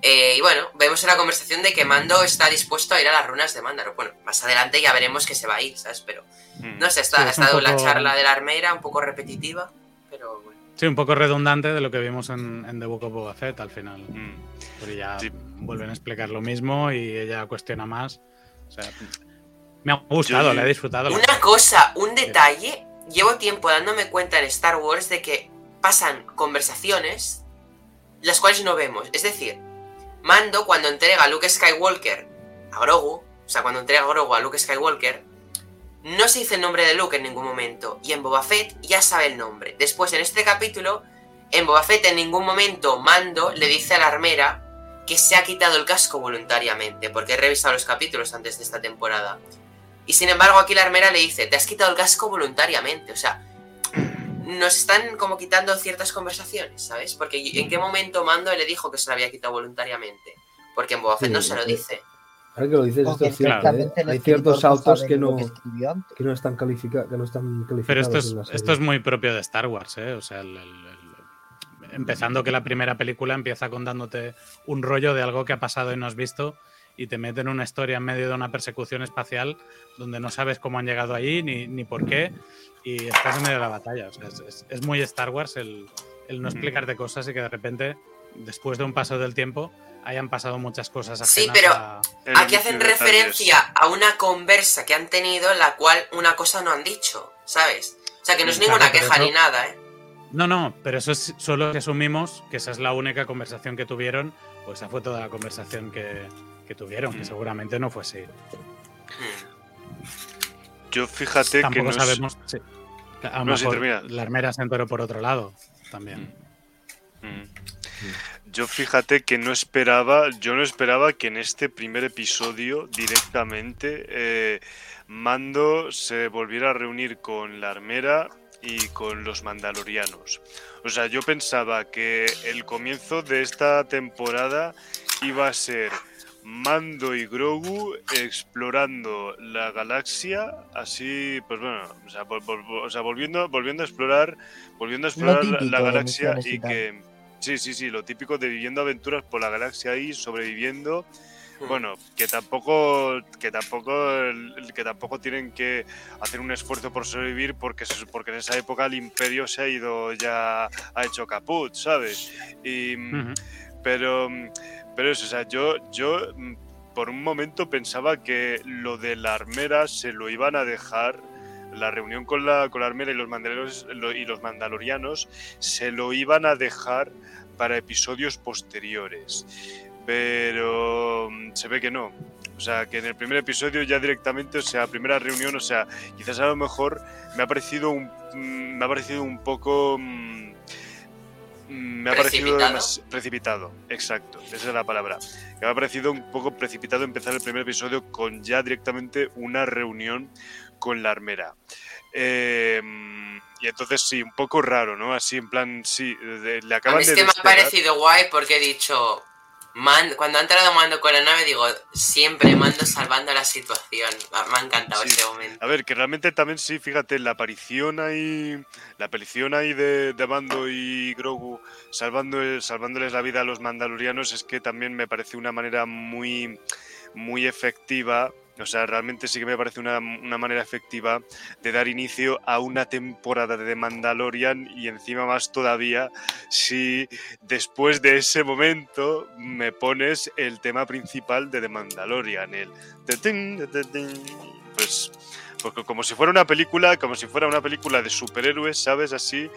Eh, y bueno, vemos en la conversación de que Mando está dispuesto a ir a las runas de Mándaro. Bueno, más adelante ya veremos que se va a ir, ¿sabes? Pero Mm. no sé, está, Sí, ha estado la charla de la armera un poco repetitiva, pero bueno. Sí, un poco redundante de lo que vimos en, en The Book of Boba Fett al final. Mm. Porque ya Sí. vuelven a explicar lo mismo y ella cuestiona más O sea, me ha gustado, Yo- le he disfrutado. Una cosa, un detalle. Llevo tiempo dándome cuenta en Star Wars de que pasan conversaciones las cuales no vemos. Es decir, Mando cuando entrega a Luke Skywalker a Grogu, o sea, cuando entrega a Grogu a Luke Skywalker, no se dice el nombre de Luke en ningún momento. Y en Boba Fett ya sabe el nombre. Después, en este capítulo, en Boba Fett en ningún momento Mando le dice a la armera que se ha quitado el casco voluntariamente, porque he revisado los capítulos antes de esta temporada. Y sin embargo, aquí la armera le dice, te has quitado el casco voluntariamente. O sea, nos están como quitando ciertas conversaciones, ¿sabes? Porque en qué momento Mando le dijo que se lo había quitado voluntariamente. Porque en Boba Fett Sí, no se lo dice. Ahora que lo dices, esto es cierto. Claro. ¿eh? Hay ciertos sabe que no, que no están calificados. Que no están calificados Pero esto es, esto es muy propio de Star Wars, ¿eh? O sea, el- el- el- empezando que la primera película empieza contándote un rollo de algo que ha pasado y no has visto y te meten una historia en medio de una persecución espacial donde no sabes cómo han llegado allí ni, ni por qué y estás en medio de la batalla. O sea, es, es- es muy Star Wars el, el no explicarte cosas y que de repente, después de un paso del tiempo, hayan pasado muchas cosas Sí, pero a- Aquí hacen referencia a una conversa que han tenido en la cual una cosa no han dicho, ¿sabes? O sea, que no es Claro, ninguna queja eso- ni nada, ¿eh? No, no, pero eso es solo que asumimos que esa es la única conversación que tuvieron, pues esa fue toda la conversación que, que tuvieron, que Mm. seguramente no fue así. Hmm. Yo fíjate que no es- sabemos. A lo No, sí, mejor termina. la armera se enteró por otro lado también. Mm. Yo fíjate que no esperaba, yo no esperaba que en este primer episodio directamente eh, Mando se volviera a reunir con la armera y con los mandalorianos. O sea, yo pensaba que el comienzo de esta temporada iba a ser Mando y Grogu explorando la galaxia, así, pues bueno, o sea, vol- vol- o sea, volviendo, volviendo a explorar, volviendo a explorar la- galaxia y y que, sí, sí, sí, lo típico de viviendo aventuras por la galaxia ahí, sobreviviendo, Hmm. bueno, que tampoco, que tampoco, que tampoco tienen que hacer un esfuerzo por sobrevivir porque, porque en esa época el imperio se ha ido ya, ha hecho caput, ¿sabes? Y, pero, pero eso, o sea, yo, yo mm, por un momento pensaba que lo de la armera se lo iban a dejar, la reunión con la, con la armera y los, y los mandalorianos se lo iban a dejar para episodios posteriores. Pero mm, se ve que no. O sea, que en el primer episodio ya directamente, o sea, primera reunión, o sea, quizás a lo mejor me ha parecido un, mm, me ha parecido un poco... me ha parecido ¿Precipitado? exacto, esa es la palabra. Me ha parecido un poco precipitado empezar el primer episodio con ya directamente una reunión con la armera. Eh, y entonces sí, un poco raro, ¿no? Así en plan, sí, de- le A acaban mí es de que me ha parecido guay porque he dicho. Man, cuando ha entrado Mando con la nave, digo, siempre Mando salvando la situación. Me ha encantado Sí. ese momento. A ver, que realmente también sí, fíjate, la aparición ahí, la aparición ahí de, de Mando y Grogu salvando, salvándoles la vida a los mandalorianos es que también me parece una manera muy, muy efectiva. O sea, realmente sí que me parece una, una manera efectiva de dar inicio a una temporada de The Mandalorian y encima más todavía si después de ese momento me pones el tema principal de The Mandalorian, el porque como si fuera una película, como si fuera una película de superhéroes, ¿sabes? Así,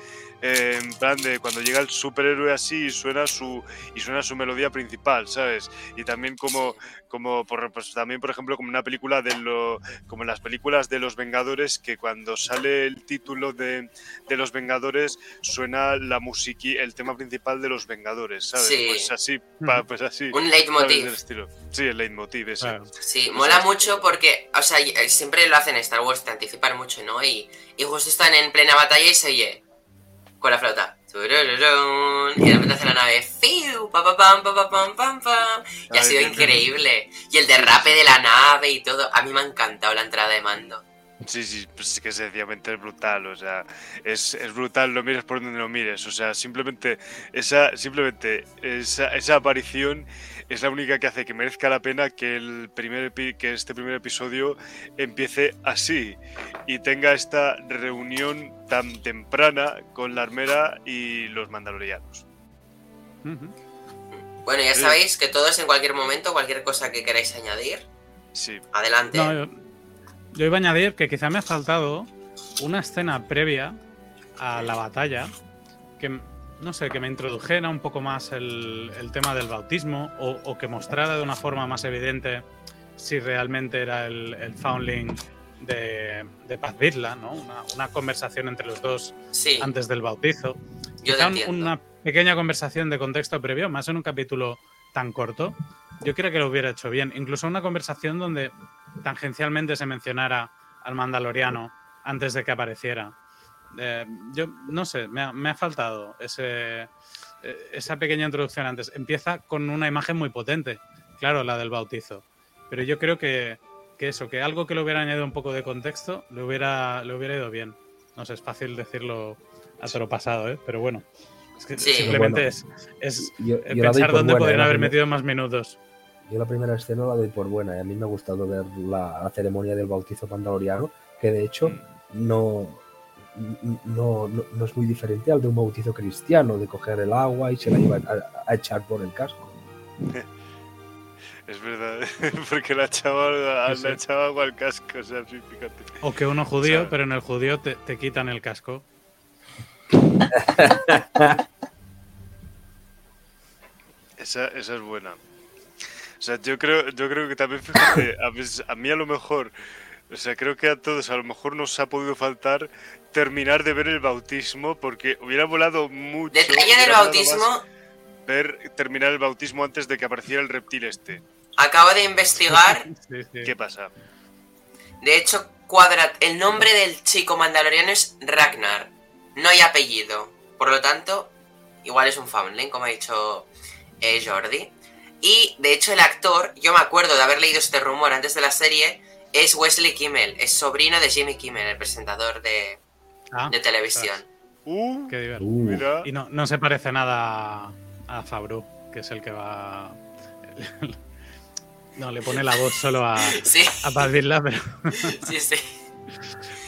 eh, en plan de cuando llega el superhéroe así y suena su y suena su melodía principal, ¿sabes? Y también como como por pues también por ejemplo como una película de lo como en las películas de los Vengadores que cuando sale el título de, de los Vengadores suena la musiqui el tema principal de los Vengadores, ¿sabes? Sí. Pues así, pa- pues así. Un leitmotiv. Sí, el leitmotiv ese. Claro. Sí, Pues mola mucho porque, o sea, eh, siempre lo hacen en Star Wars, te anticipan mucho, ¿no? Y, y justo están en plena batalla y se oye con la flauta. Y de repente hace la nave. ¡Fiu! Pa, pa, pam, pa, pa, pam, pam, pam. Y ha sido increíble. Y el derrape de la nave y todo. A mí me ha encantado la entrada de mando. Sí, sí, pues sí que sencillamente es brutal, o sea, es, es brutal, lo mires por donde lo mires, o sea, simplemente esa, simplemente esa, esa aparición es la única que hace que merezca la pena que el primer epi- que este primer episodio empiece así y tenga esta reunión tan temprana con la armera y los mandalorianos. Bueno, ya sabéis que todos en cualquier momento, cualquier cosa que queráis añadir, Sí. Adelante. No, yo, yo iba a añadir que quizá me ha faltado una escena previa a la batalla que, no sé, que me introdujera un poco más el, el tema del bautismo o, o que mostrara de una forma más evidente si realmente era el, el foundling de, de Paz Vizla, ¿no? Una, una conversación entre los dos sí, antes del bautizo. yo Quizá un- una pequeña conversación de contexto previo, más en un capítulo tan corto, yo creo que lo hubiera hecho bien. Incluso una conversación donde tangencialmente se mencionara al mandaloriano antes de que apareciera. Eh, yo no sé, me ha, me ha faltado ese, eh, esa pequeña introducción antes. Empieza con una imagen muy potente, claro, la del bautizo. Pero yo creo que, que eso, que algo que le hubiera añadido un poco de contexto, le hubiera, le hubiera ido bien. No sé, es fácil decirlo a toro pasado, ¿eh? pero bueno. Es que Sí. simplemente Bueno. es, es Yo, eh, pensar dónde buena, podrían la haber metido más minutos. Yo la primera escena la doy por buena y a mí me ha gustado ver la, la ceremonia del bautizo mandaloriano, que de hecho no, no, no, no es muy diferente al de un bautizo cristiano, de coger el agua y se la iba a, a echar por el casco. Es verdad, porque la chava, Sí, la sí. chava agua al casco, o sea, sí, fíjate. O que uno judío, O sea- pero en el judío te, te quitan el casco. Esa, esa es buena. O sea, yo creo, yo creo que también, fíjate, a, veces- a mí a lo mejor, o sea, creo que a todos a lo mejor nos ha podido faltar terminar de ver el bautismo, porque hubiera volado mucho. Detalle del bautismo, Ver terminar el bautismo antes de que apareciera el reptil este. acabo de investigar. Sí, sí. ¿Qué pasa? De hecho, cuadra el nombre del chico mandaloriano es Ragnar. No hay apellido. Por lo tanto, igual es un foundling, como ha dicho eh, Jordi. Y de hecho, el actor, yo me acuerdo de haber leído este rumor antes de la serie, es Wesley Kimmel, es sobrino de Jimmy Kimmel, el presentador de, Ah, de televisión. Uh, qué divertido. Uh, mira. Y no, no se parece nada a, Fabru, que es el que va. No, le pone la voz solo a, Sí, a Paz Vizla, pero, sí, sí.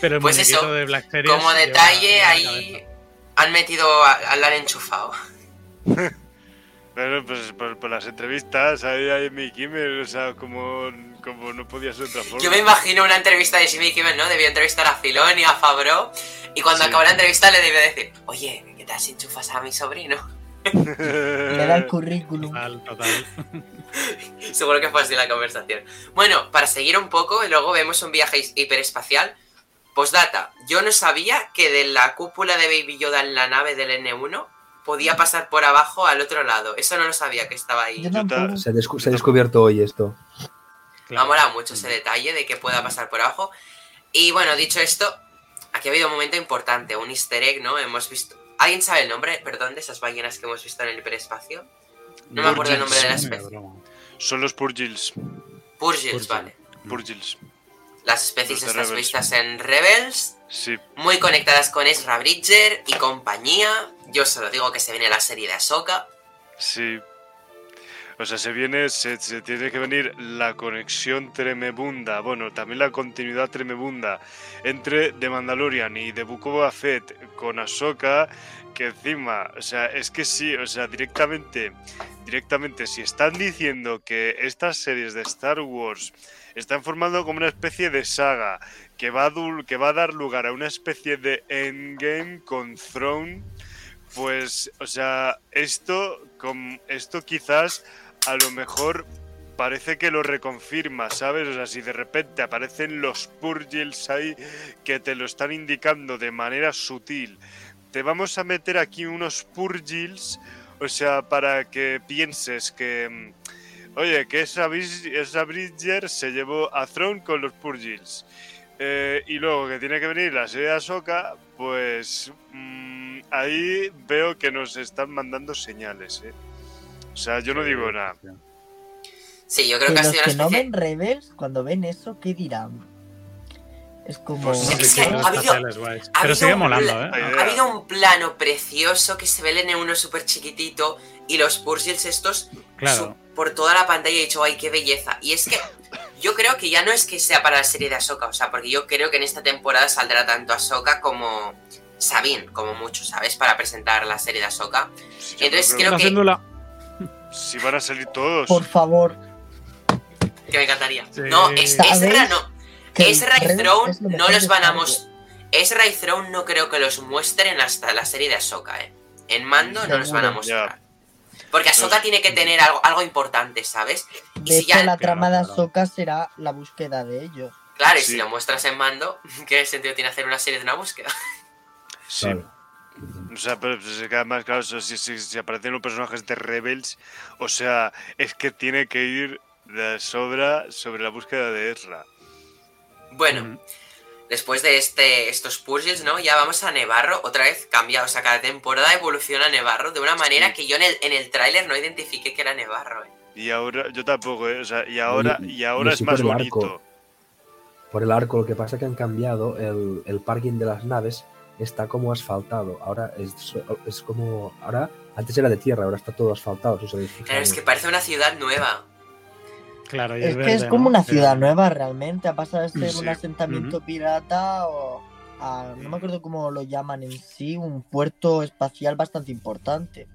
pero el Pues eso, de Black Series Como detalle, ahí cabeza. han metido a, a la han enchufado. Bueno, pues por, por las entrevistas, ahí hay mi Kimmel, o sea, como, como no podía ser de otra forma. Yo me imagino una entrevista de Jimmy Kimmel, ¿no? Debió entrevistar a Filón y a Fabro. Y cuando Sí. acabó la entrevista le debió decir, oye, ¿qué tal si enchufas a mi sobrino? Le da el currículum. Total, total. Seguro que fue así la conversación. Bueno, para seguir un poco, luego vemos un viaje hiperespacial. Postdata, yo no sabía que de la cúpula de Baby Yoda en la nave del N1 podía pasar por abajo al otro lado. Eso no lo sabía que estaba ahí. Se ha descubierto hoy esto. Me ha Claro. molado mucho ese detalle de que pueda pasar por abajo. Y bueno, dicho esto, aquí ha habido un momento importante, un easter egg, ¿no? Hemos visto... ¿Alguien sabe el nombre, perdón, de esas ballenas que hemos visto en el hiperespacio? No me acuerdo el nombre de la especie. Son los Purgils. Purgils, Purgil. vale. Purgils. Las especies Los estas vistas en Rebels, Sí, muy conectadas con Ezra Bridger y compañía. Yo solo digo que se viene la serie de Ahsoka. sí. O sea, se viene, se, tiene que venir la conexión tremebunda, bueno, también la continuidad tremebunda entre The Mandalorian y The Book of con Ahsoka, que encima, o sea, es que sí, o sea, directamente, directamente, si están diciendo que estas series de Star Wars están formando como una especie de saga que va a, que va a dar lugar a una especie de endgame con Throne, pues, o sea, esto, con, esto quizás a lo mejor parece que lo reconfirma, ¿sabes? O sea, si de repente aparecen los Purgils ahí que te lo están indicando de manera sutil, te vamos a meter aquí unos Purgils, o sea, para que pienses que, mm, oye, que esa, Bridger se llevó a Throne con los Purgils. Eh, y luego que tiene que venir la serie de Ahsoka, pues mm, ahí veo que nos están mandando señales, ¿eh? O sea, yo no digo nada. sí. Yo creo Que que ha los sido una que no especie... ven Rebels, cuando ven eso, ¿qué dirán? Es como. Pues Es que ha habido- ha Pero sigue un molando, ¿eh? Ha idea. habido un plano precioso que se ve el N1 súper chiquitito y los Purgils estos Claro. por toda la pantalla y he dicho, ¡ay, qué belleza! Y es que yo creo que ya no es que sea para la serie de Ahsoka, o sea, porque yo creo que en esta temporada saldrá tanto Ahsoka como Sabine, como mucho, ¿sabes? Para presentar la serie de Ahsoka. Sí, Entonces creo creo que- Haciéndola. Sí van a salir todos. Por favor. Que me encantaría. Sí. No, es. Ezra no. Ezra y Throne es lo no los van a mostrar. Ezra y Throne no creo que los muestren hasta la serie de Ahsoka, eh. En Mando no los van a mostrar. Porque Ahsoka tiene que tener algo, algo importante, ¿sabes? Y De si hecho, ya, la trama de. Ahsoka será la búsqueda de ellos. claro, y Sí. si lo muestras en Mando, ¿qué sentido tiene hacer una serie de una búsqueda? Sí. Claro. O sea, pero se queda más claro, o sea, si, si- si aparecen los personajes de Rebels, o sea, es que tiene que ir de sobra sobre la búsqueda de Ezra. Bueno, después de este, estos purges, ¿no? Ya vamos a Nevarro, otra vez cambia, o sea, cada temporada evoluciona Nevarro de una manera Sí. que yo en el, en el tráiler no identifiqué que era Nevarro, eh. Y ahora, yo tampoco, ¿eh? O sea, y ahora, Y- y ahora y es más bonito. arco. Por el arco, lo que pasa es que han cambiado el, el parking de las naves, está como asfaltado. Ahora es, es como. Ahora, antes era de tierra, ahora está todo asfaltado. Si. Claro, es que parece una ciudad nueva. Claro, y Es que verde, es ¿no? como una Sí. ciudad nueva realmente. Ha pasado de ser Sí. un asentamiento pirata o a, no me acuerdo cómo lo llaman en sí, un puerto espacial bastante importante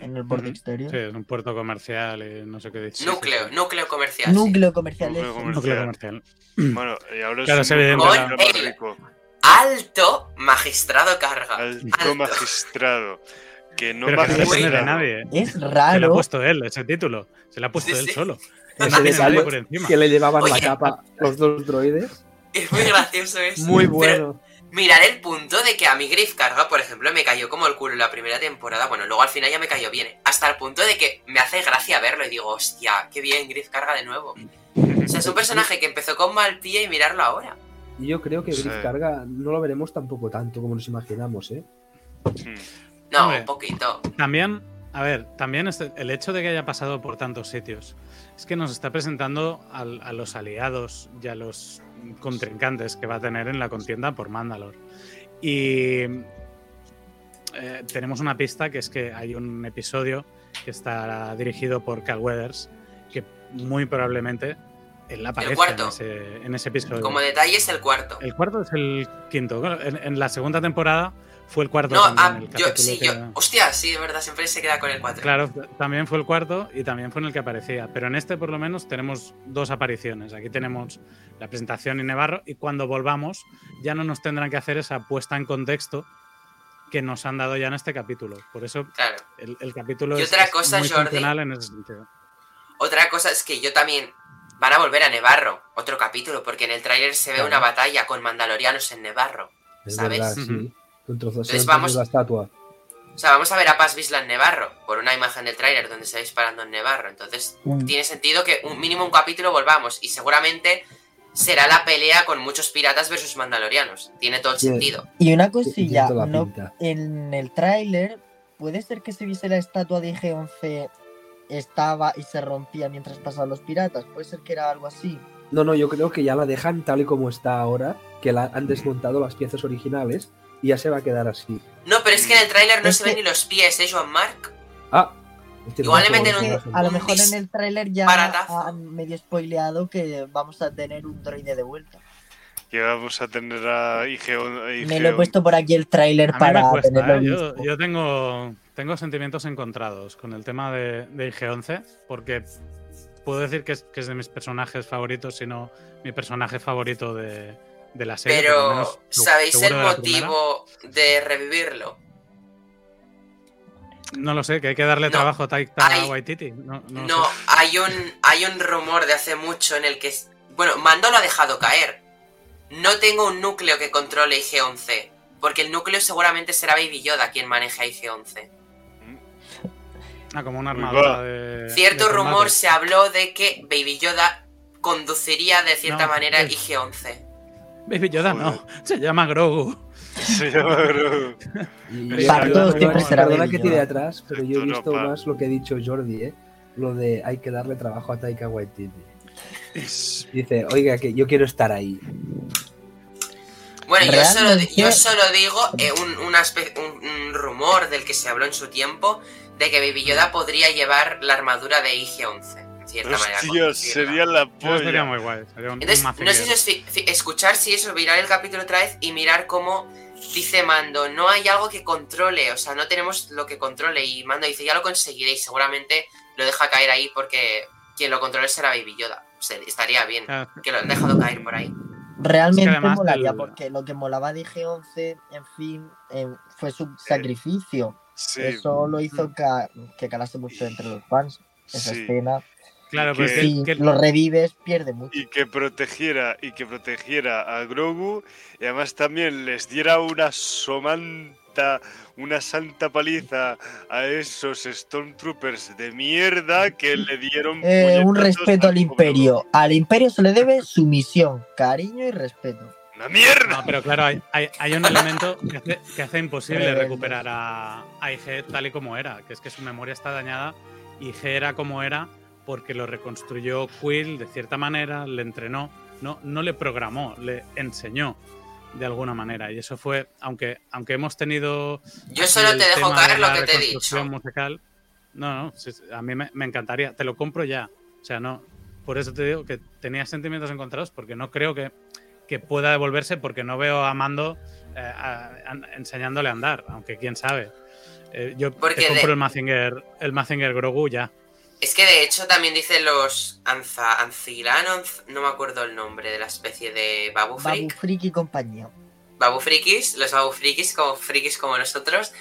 en el borde exterior. Sí, es un puerto comercial y no sé qué decir. núcleo, núcleo comercial. Núcleo comercial. Núcleo eso. comercial. Núcleo comercial. Bueno, y ahora Claro, es es rico. Alto magistrado carga. Alto Alto. magistrado. Que no Magistrado. depende de nadie. Es Se le ha raro. puesto él, ese título. Se le ha puesto Sí, él sí. solo. Ese por encima. que le llevaban Oye. la capa los dos droides. Es muy gracioso eso. Muy Pero bueno. mirar el punto de que a mi Griff carga, por ejemplo, me cayó como el culo en la primera temporada. Bueno, luego al final ya me cayó bien. ¿eh? Hasta el punto de que me hace gracia verlo y digo, hostia, qué bien Griff carga de nuevo. O sea, es un personaje que empezó con mal pie y mirarlo ahora. Y yo creo que Sí. Griff Carga no lo veremos tampoco tanto como nos imaginamos, ¿eh? No, Hombre. un poquito. También, a ver, también este- el hecho de que haya pasado por tantos sitios es que nos está presentando a los aliados y a los contrincantes que va a tener en la contienda por Mandalore. Y eh, tenemos una pista que es que hay un episodio que estará dirigido por Cal Weathers que muy probablemente él aparece en cuarto. ese, en ese episodio. Como detalle es el cuarto. El cuarto es el quinto. En, en la segunda temporada fue el cuarto. No, también, ah, el yo, sí, que- yo. Hostia, sí, de verdad, siempre se queda con el 4. Claro, también fue el cuarto y también fue en el que aparecía. Pero en este, por lo menos, tenemos dos apariciones. Aquí tenemos la presentación y Nevarro, y cuando volvamos, ya no nos tendrán que hacer esa puesta en contexto que nos han dado ya en este capítulo. Por eso Claro. el, el capítulo Y es, otra es cosa, muy Jordi. funcional en ese sentido. Otra cosa es que yo también. Van a volver a Nevarro, otro capítulo, porque en el tráiler se ve Claro. una batalla con mandalorianos en Nevarro. Es ¿Sabes? verdad, Ujú. sí. Un trozo se Entonces vamos- la estatua. O sea, vamos a ver a Paz Vizsla en Nevarro, por una imagen del tráiler donde se ve disparando en Nevarro. Entonces, Mm. tiene sentido que un mínimo un capítulo volvamos. Y seguramente será la pelea con muchos piratas versus mandalorianos. Tiene todo el Sí. sentido. Y una cosilla, no, en el tráiler puede ser que se viese la estatua de G11 estaba y se rompía mientras pasaban los piratas. Puede ser que era algo así. No, no, yo creo que ya la dejan tal y como está ahora, que la han desmontado las piezas originales y ya se va a quedar así. No, pero es que en el tráiler no Es se ven ni los pies, ¿eh, Joan Mark? Ah, este Igual le meten es un- a lo mejor en el tráiler ya baratazo. han medio spoileado que vamos a tener un droide de vuelta. Que vamos a tener a IG. Me lo he puesto por aquí el tráiler para me cuesta, tenerlo ¿eh? yo, tengo, tengo sentimientos encontrados con el tema de, de IG-11, porque puedo decir que es, que es de mis personajes favoritos, si no mi personaje favorito de, de la serie. Pero, menos ¿sabéis el de motivo de revivirlo? No lo sé, que hay que darle No, trabajo a Taika hay- Waititi. No, no lo No, sé. hay un, hay un rumor de hace mucho en el que... Bueno, Mando lo ha dejado caer. No tengo un núcleo que controle IG-11. Porque el núcleo seguramente será Baby Yoda quien maneja IG-11. Ah, como una armadura de. Cierto de rumor se habló de que Baby Yoda conduciría de cierta No, manera es- IG-11. Baby Yoda no, se llama Grogu. Se llama Grogu. Perdona- todos siempre será perdona Baby que tire Yoda. atrás, pero yo he visto más lo que ha dicho Jordi, ¿eh? Lo de hay que darle trabajo a Taika Waititi. Dice, oiga, que yo quiero estar ahí. Bueno, yo solo, yo solo digo eh, un, un- un rumor del que se habló en su tiempo de que Baby Yoda podría llevar la armadura de IG-11. En cierta manera. Hostia, conducirla. sería la Eso sería polla. muy guay. Sería un, un Entonces, no sé si os fi- fi- escuchar si eso, mirar el capítulo otra vez y mirar cómo dice Mando, no hay algo que controle, o sea, no tenemos lo que controle. Y Mando dice, ya lo conseguiré y seguramente lo deja caer ahí porque quien lo controle será Baby Yoda. Estaría bien. Ah, Que lo han dejado caer por ahí. Realmente además molaría el- porque lo que molaba de G11, en fin, eh, fue su sacrificio. Sí, Eso lo hizo ca- que calase mucho entre los fans. Esa sí. escena. claro, que- pero es que- Si que- lo revives, pierde mucho. y que protegiera y que protegiera a Grogu y además también les diera una somanta una santa paliza a esos Stormtroopers de mierda que le dieron Eh, un respeto al imperio. Al imperio se le debe sumisión, cariño y respeto. ¡Una mierda! No, pero claro, hay, hay- hay un elemento que hace, que hace imposible Tremendo. recuperar a, a IG tal y como era, que es que su memoria está dañada. IG era como era porque lo reconstruyó Quill de cierta manera, le entrenó, no, no le programó, le enseñó de alguna manera. Y eso fue, aunque, aunque hemos tenido. Yo solo te dejo caer de lo que te he dicho. musical, no, no, a mí me, me encantaría, te lo compro ya. O sea, no, por eso te digo que tenía sentimientos encontrados porque no creo que, que pueda devolverse porque no veo a Mando eh, a- a- enseñándole a andar, aunque quién sabe. Eh, yo te compro de- el Mazinger, el Mazinger Grogu ya. Es que de hecho también dicen los Anza, Ancilanos, no me acuerdo el nombre de la especie de Babu Babu Freak. Freak y compañía. Babu Frikis, los Babu Frikis, como frikis como nosotros,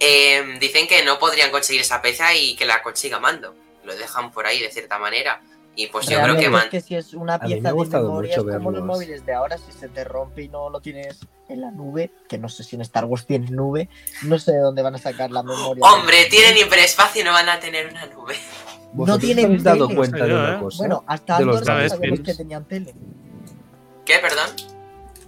eh, dicen que no podrían conseguir esa pieza y que la consiga Mando. Lo dejan por ahí de cierta manera. Y pues yo creo que es Man- que si es una me pieza de memoria, es como los móviles de ahora, si se te rompe y no lo tienes en la nube, que no sé si en Star Wars tienen nube, no sé de dónde van a sacar la memoria. Hombre, tienen hiperespacio y no van a tener una nube. ¿Vosotros tienen habéis dado tele. cuenta de una ¿eh? cosa? Bueno, hasta de los Andor no David sabíamos que tenían tele. ¿Qué, perdón?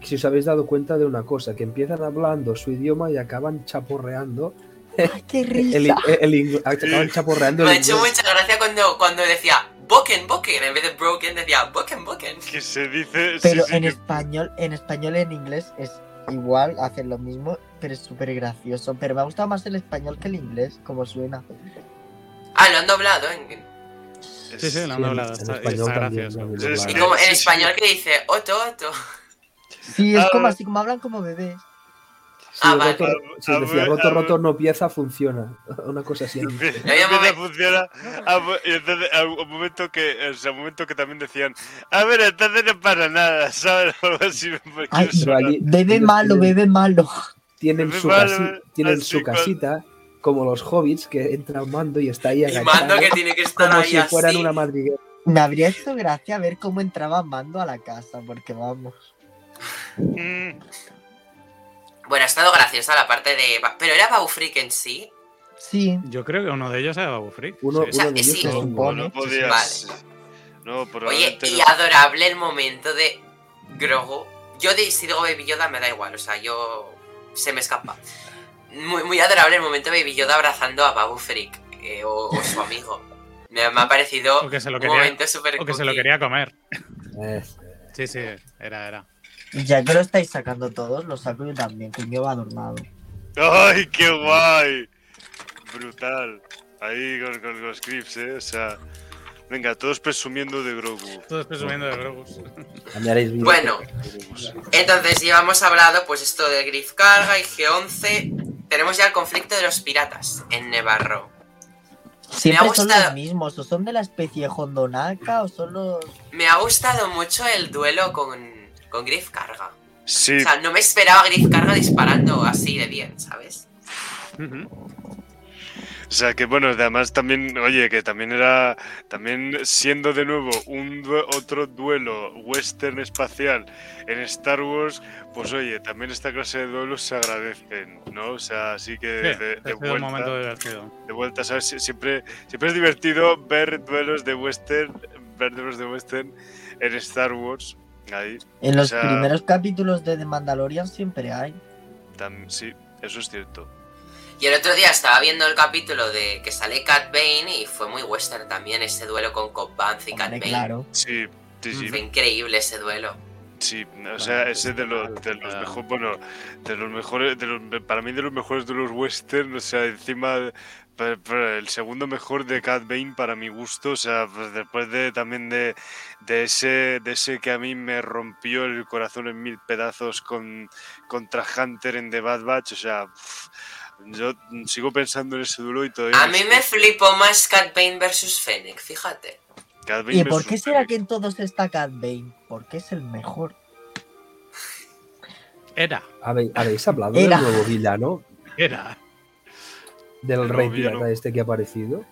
si os habéis dado cuenta de una cosa, que empiezan hablando su idioma y acaban chaporreando ¡Ay, qué el, risa! el- el ing- acaban chaporreando Me el ha hecho mucha gracia cuando, cuando decía Boken, Boken, en vez de Broken decía Boken, Boken. Que se dice. Pero sí, sí, en que- español, en español y en inglés es igual, hacen lo mismo, pero es súper gracioso. Pero me ha gustado más el español que el inglés, como suena. Ah, lo han doblado. En... Sí, sí, Sí, han en- doblado, en está, español está también, gracioso. Sí. Y sí. como en sí. español que dice Otto, Otto. Sí, es Ah, como así, como hablan como bebés. Sí, Ah, vale. roto, sí, A decía roto, a ver. roto, no pieza, funciona. Una cosa así. Empieza había a momen- funcionar. ah, bu- y entonces, a un momento que, o sea, un momento que también decían, a ver, entonces no para nada, ¿sabes? Porque Ay, Pero allí Bebé ellos malo, bebé malo. Tienen Bebé su, malo, casi- tienen así su casita, como los hobbits, que entra mando y está ahí Y agachado, Mando que tiene que estar como ahí si fueran así. una madriguera. Me habría hecho gracia ver cómo entraba Mando a la casa, porque vamos. Mm, Bueno, ha estado graciosa la parte de... Pero era Babu Freak en sí. Sí, Yo creo que uno de ellos era Babu Freak. Uno, sí. sea, uno de ellos sí. no podías. Vale. No, Oye, y no. adorable el momento de Grogu. Yo de, si digo Baby Yoda me da igual, o sea, yo... Se me escapa. Muy, muy adorable el momento de Baby Yoda abrazando a Babu Freak. eh, o, o su amigo. Me, me ha parecido O que se lo un quería, momento súper o que se lo quería comer. Eh, Sí, sí, era, era. ya que lo estáis sacando todos, lo saco yo también, que yo va adornado. ¡Ay, qué guay! Brutal. Ahí con, con los clips, ¿eh? O sea, venga, todos presumiendo de Grogu. Todos presumiendo de Grogu. Bueno, entonces ya hemos hablado pues esto de Griff Carga y G11. Tenemos ya el conflicto de los piratas en Nevarro. Siempre son gustado. los mismos, o son de la especie Hondonaka, o son los. Me ha gustado mucho el duelo con, con Griff Carga. Sí, O sea, no me esperaba a Griff Carga disparando así de bien, ¿sabes? Ujú. O sea que bueno, además también, oye, que también era, también siendo de nuevo un otro duelo western espacial en Star Wars, pues oye, también esta clase de duelos se agradecen, ¿no? O sea, así que de, Sí, de ha sido un vuelta, momento divertido. de vuelta, ¿sabes? Sie- Siempre, siempre es divertido ver duelos de western, ver duelos de western en Star Wars. Ahí, En los O sea- primeros capítulos de The Mandalorian siempre hay. tam- sí, eso es cierto. Y el otro día estaba viendo el capítulo de que sale Cat Bane y fue muy western también ese duelo con Cobb Vanth y Cat Bane. claro. Sí, sí, sí. Fue increíble ese duelo. Sí, o sea, pues, ese de, los de los mejores, bueno, de los mejores, de los, para mí de los mejores de los western, o sea, encima el segundo mejor de Cat Bane para mi gusto, o sea, pues después de también de, de ese de ese que a mí me rompió el corazón en mil pedazos con contra Hunter en The Bad Batch, o sea, uf, yo sigo pensando en ese duelo y todavía A no mí sé- me flipó más Cat Bane versus Fennec, fíjate. Bane ¿Y por qué será que en todos está Cad Bane? Porque es el mejor. Era, ¿Habe- ¿Habéis hablado Era. del nuevo villano? era. Del El rey villano. pirata este que ha aparecido.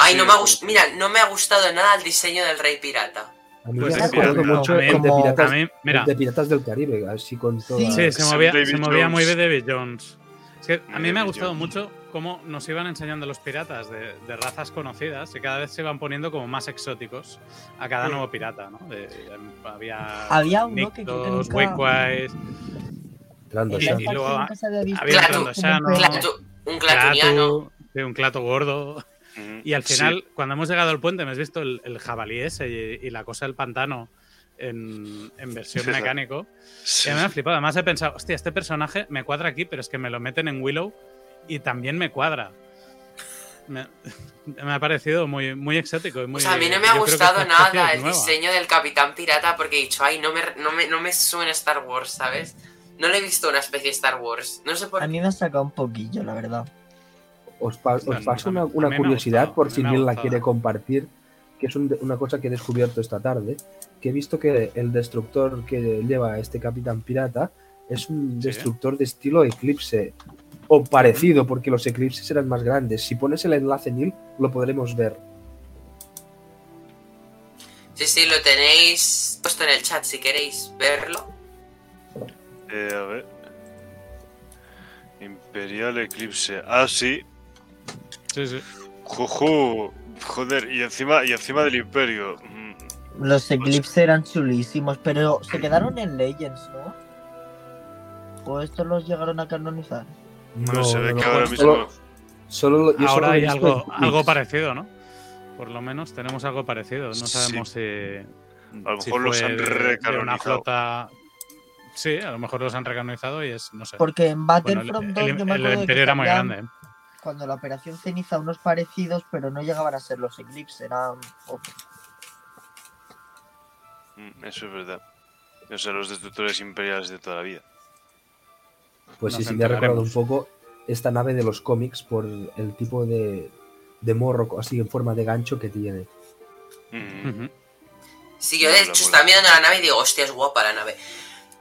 Ay, no me ha. Mira, no me ha gustado nada el diseño del rey pirata. A mí Pues me ha es recordado pirata. mucho el de como- piratas, mira, el de Piratas del Caribe, así con toda... Sí. sí, se movía, se movía muy de Jones. David Jones. Es que a mí me ha gustado mucho cómo nos iban enseñando los piratas de, de razas conocidas y cada vez se iban poniendo como más exóticos a cada Mm. nuevo pirata, ¿no? De- había Había uno que nunca- Y- y luego había un Clatu- un clatuniano. Clatu, sí, un clato gordo. Ujú. Y al Sí. final, cuando hemos llegado al puente, me has visto el, el jabalí ese y, y la cosa del pantano en, en versión Sí, mecánico. Sí. Y me ha flipado. Además, he pensado, hostia, este personaje me cuadra aquí, pero es que me lo meten en Willow y también me cuadra. Me, me ha parecido muy, muy exótico. Y muy, O sea, a mí no me ha gustado nada el nueva. diseño del Capitán Pirata porque he dicho, ay, no me, no, me, no me suena Star Wars, ¿sabes? No le he visto una especie de Star Wars. No sé por A qué. mí me ha sacado un poquillo, la verdad. Os, pa- os Bueno, paso una, curiosidad gustado, por si alguien la quiere compartir, que es un- una cosa que he descubierto esta tarde, que he visto que el destructor que lleva este capitán pirata es un Sí. destructor de estilo eclipse, o parecido, porque los eclipses eran más grandes. Si pones el enlace Nil, lo podremos ver. Sí, sí, lo tenéis puesto en el chat si queréis verlo. Eh, a ver. Imperial Eclipse. Ah, sí. Sí, sí. Juju. Joder, y encima, y encima del Imperio. Los Eclipse eran chulísimos, pero se quedaron en Legends, ¿no? ¿O estos los llegaron a canonizar? Bueno, se ve que ahora mismo. solo, solo lo- yo solo Ahora hay algo, algo parecido, ¿no? Por lo menos tenemos algo parecido. No Sí. sabemos si. A lo si mejor los han una recanonizado. flota. Sí, a lo mejor los han recanonizado y es. No sé. Porque en Bueno, el, Battlefront 2 el- yo me el acuerdo que imperio era muy grande. ¿eh? Cuando la Operación Ceniza unos parecidos, pero no llegaban a ser los Eclipse, eran otros. Mm, Eso es verdad. O sea, los destructores imperiales de toda la vida. Pues Nos sí, sí, me ha recordado un poco esta nave de los cómics por el tipo de, de morro así en forma de gancho que tiene. Mm. Sí, yo de hecho estaba mirando la nave y digo, hostia, es guapa la nave.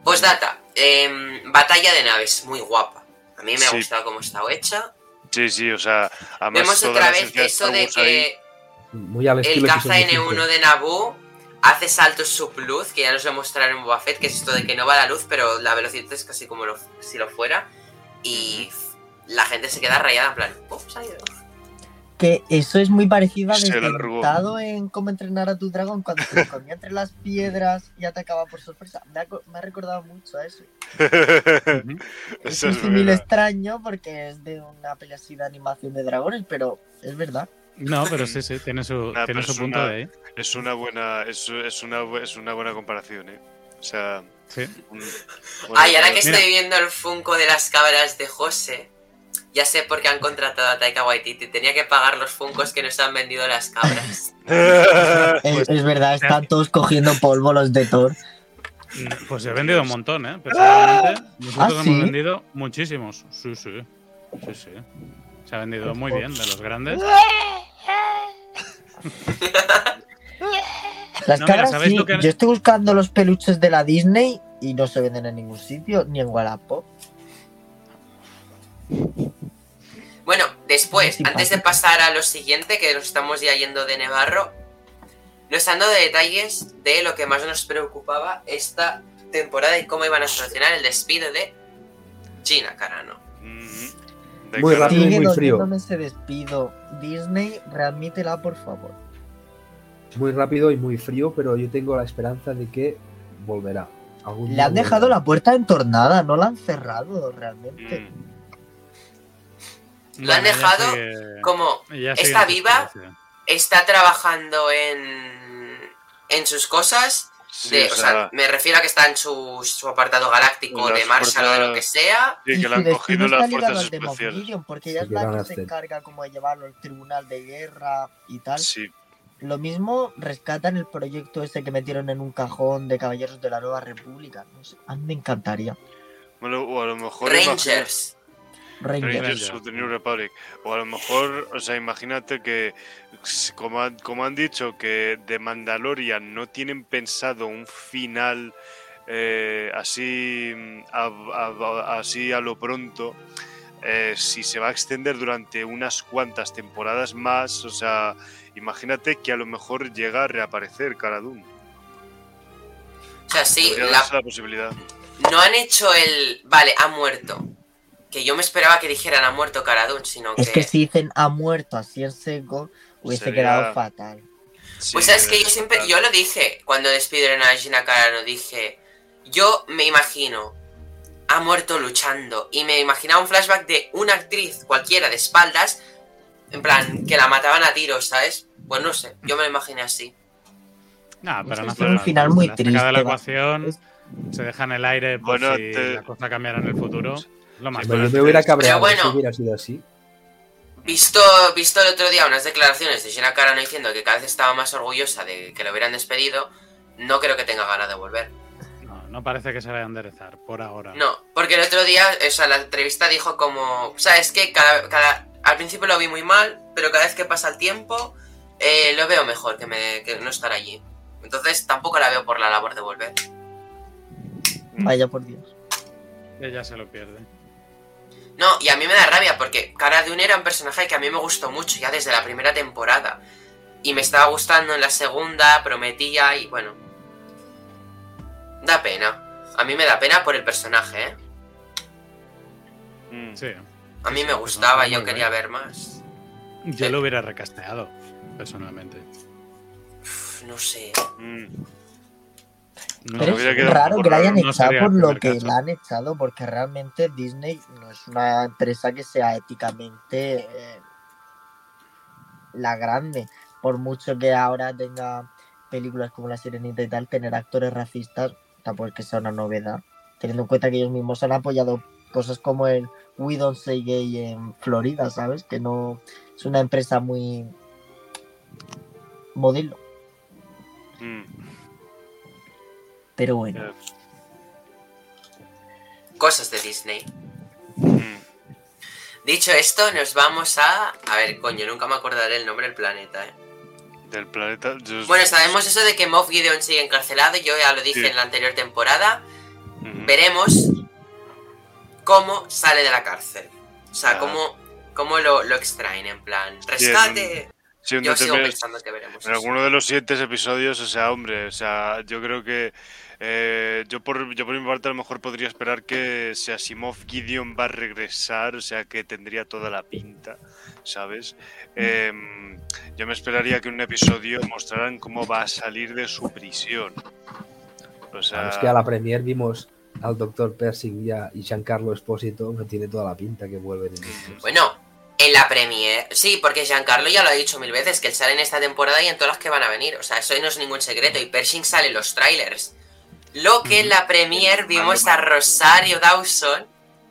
Postdata, em, batalla de naves, muy guapa. A mí me ha Sí. gustado cómo está hecha. Sí, sí, o sea, además Vemos otra vez eso de ahí- que Muy al el caza episodio N1 cinco. de Naboo hace saltos subluz, que ya nos lo mostraron en Boba Fett, que es esto de que no va la luz, pero la velocidad es casi como lo- si lo fuera. Y la gente se queda rayada, en plan, ¡pum! se ha ido". Que eso es muy parecido a. Desdentado en cómo entrenar a tu dragón cuando se escondía entre las piedras y atacaba por sorpresa. Me ha, me ha recordado mucho a eso. Es un es símil extraño porque es de una pelea así de animación de dragones, pero es verdad. No, pero sí, sí, tiene su, Nah, tiene su punto una- de ahí. Es una buena, es, es una, es una buena comparación, ¿eh? O sea, Sí. un- Ay, ahora que Mira. estoy viendo el Funko de las cabras de José, ya sé por qué han contratado a Taika Waititi. Tenía que pagar los Funcos que nos han vendido las cabras. Es, es verdad, están todos cogiendo polvo los de Thor. Pues he vendido un montón, ¿eh? Personalmente, nosotros ¿Ah, sí? hemos vendido muchísimos. Sí, sí. Sí, sí. Se ha vendido muy bien de los grandes. Las No, mira, cabras ¿sabéis sí. lo que- Yo estoy buscando los peluches de la Disney y no se venden en ningún sitio, ni en Wallapop. Bueno, después, Sí, antes de pasar a lo siguiente, que nos estamos ya yendo de Nevarro, nos han dado detalles de lo que más nos preocupaba esta temporada y cómo iban a solucionar el despido de Gina Carano. De Muy rápido. y muy frío. ese despido. Disney, readmítela, por favor. Muy rápido y muy frío, pero yo tengo la esperanza de que volverá. Algún Le han dejado la puerta entornada, no la han cerrado realmente. Mm, Lo han Bueno, dejado sigue- Como está viva, está trabajando en, en sus cosas, sí, de- o o sea, sea, me refiero a que está en su, su apartado galáctico de Marshall o de lo que sea. sí, y que le han cogido las fuerzas especiales. Porque ella Sí, es la que se encarga como de llevarlo al tribunal de guerra y tal. Sí, Lo mismo rescatan el proyecto ese que metieron en un cajón de Caballeros de la Nueva República. No sé, a mí me encantaría. bueno, o a lo mejor imagino- Rangers. Rangers. Rangers of the New Republic. O a lo mejor, o sea, imagínate que, como han, como han dicho, que de Mandalorian no tienen pensado un final eh, así, a, a- así a lo pronto. eh, si se va a extender durante unas cuantas temporadas más, o sea, imagínate que a lo mejor llega a reaparecer Cara. O sea, sí, la- la posibilidad. no han hecho el. Vale, ha muerto. Que yo me esperaba que dijeran ha muerto Cara Dune, sino Es que. que si dicen ha muerto así en seco, hubiese Sería- quedado fatal. Sí, Pues sabes que yo siempre, yo lo dije cuando despidieron a Gina Carano, dije, yo me imagino, ha muerto luchando, y me imaginaba un flashback de una actriz cualquiera de espaldas, en plan, que la mataban a tiros, ¿sabes? Pues no sé, yo me lo imaginé así. No, pero no hace un final Se muy de la triste, ecuación, se deja en el aire por Bueno, si te- la cosa cambiara en el futuro. Lo más Pero yo me hubiera cabreado bueno. si hubiera sido así. Visto, visto el otro día unas declaraciones de Gina Carano diciendo que cada vez estaba más orgullosa de que lo hubieran despedido, no creo que tenga ganas de volver. No, no parece que se vaya a enderezar por ahora. No, porque el otro día, o sea, la entrevista dijo como, ¿sabes qué? Cada, cada, al principio lo vi muy mal, pero cada vez que pasa el tiempo, eh, lo veo mejor que, me, que no estar allí. Entonces tampoco la veo por la labor de volver. Vaya por Dios. Ella se lo pierde. No, y a mí me da rabia porque Cara Dune era un personaje que a mí me gustó mucho ya desde la primera temporada. Y me estaba gustando en la segunda, prometía y bueno. Da pena. A mí me da pena por el personaje, ¿eh? Mm. Sí. A mí Sí, me gustaba, muy yo bien. quería ver más. Yo Sí. lo hubiera recasteado, personalmente. Uf, no sé. Mm. No, Pero es raro que la hayan no echado por lo que caso. la han echado, porque realmente Disney no es una empresa que sea éticamente eh, la grande. Por mucho que ahora tenga películas como La Sirenita y tal, tener actores racistas tampoco es que sea una novedad. Teniendo en cuenta que ellos mismos han apoyado cosas como el We Don't Say Gay en Florida, ¿sabes? Que no es una empresa muy modelo. Mm. Pero bueno. Cosas de Disney. Mm. Dicho esto, nos vamos a. A ver, coño, nunca me acordaré el nombre del planeta, eh. Del planeta. yo- Bueno, sabemos eso de que Moff Gideon sigue encarcelado, yo ya lo dije Sí. en la anterior temporada. Veremos cómo sale de la cárcel. O sea, Ah. cómo, cómo lo, lo extraen, en plan. ¡Rescate! Sí, Yo sigo pensando que veremos. En eso. alguno de los siguientes episodios, o sea, hombre, o sea, yo creo que eh, yo por yo por mi parte a lo mejor podría esperar que si Asimov Gideon va a regresar, o sea, que tendría toda la pinta, ¿sabes? Em, yo me esperaría que en un episodio mostraran cómo va a salir de su prisión. O sea, es que a la premier vimos al doctor Persing y, a, y Giancarlo Espósito, no tiene toda la pinta que vuelven en. Bueno, en la premier. Sí, porque Giancarlo ya lo ha dicho mil veces, que él sale en esta temporada y en todas las que van a venir. O sea, eso no es ningún secreto. Y Pershing sale en los trailers. Lo que en la premier vimos a Rosario Dawson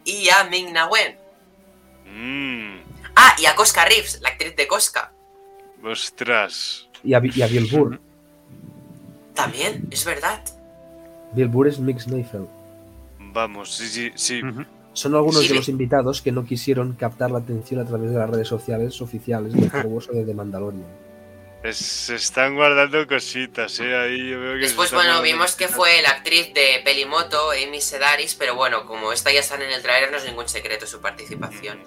y a Ming Na Wen. mm, Ah, y a Cosca Reeves, la actriz de Cosca. ostras. Y a, y a Bill Burr. También, es verdad. Bill Burr es Mix Mayfield. Vamos, sí, sí, sí. Son algunos Sí, de los invitados que no quisieron captar la atención a través de las redes sociales oficiales de Star Wars o de The Mandalorian. Es- se están guardando cositas, ¿eh? Ahí yo veo que Después, están bueno, guardando vimos que fue la actriz de Pelimoto, Amy Sedaris, pero bueno, como esta ya sale en el trailer, no es ningún secreto su participación.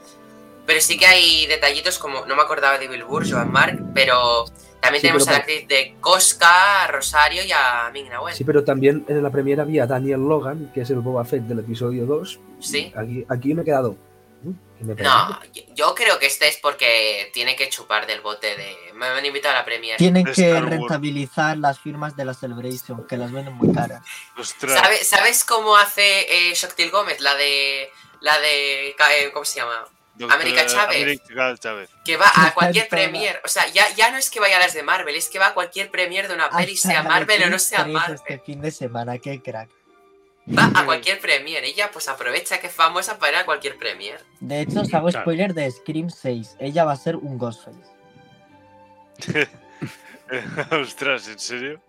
Pero sí que hay detallitos como, no me acordaba de Bill Burr, Joan Mark, pero también Sí, tenemos pero a la actriz de Cosca, a Rosario y a Ming. Sí, pero también en la premiera había a Daniel Logan, que es el Boba Fett del episodio 2. Sí. Aquí, aquí me he quedado. No, yo- creo que este es porque tiene que chupar del bote de... Me han invitado a la premier. tienen que rentabilizar las firmas de la Celebration, que las venden muy caras. Ostras. ¿Sabe- ¿Sabes cómo hace eh, Shoktil Gómez? La de... La de... eh, ¿Cómo se llama? América Chávez. América Chávez. Que va a cualquier premier. O sea, ya, ya no es que vaya a las de Marvel, es que va a cualquier premier de una peli, Hasta sea Marvel o no sea 3 Marvel. Este fin de semana, qué crack. Va a cualquier premier. Ella pues aprovecha que es famosa para ir a cualquier premier. De hecho, os hago spoiler de Scream 6. Ella va a ser un Ghostface. Ostras, ¿en serio?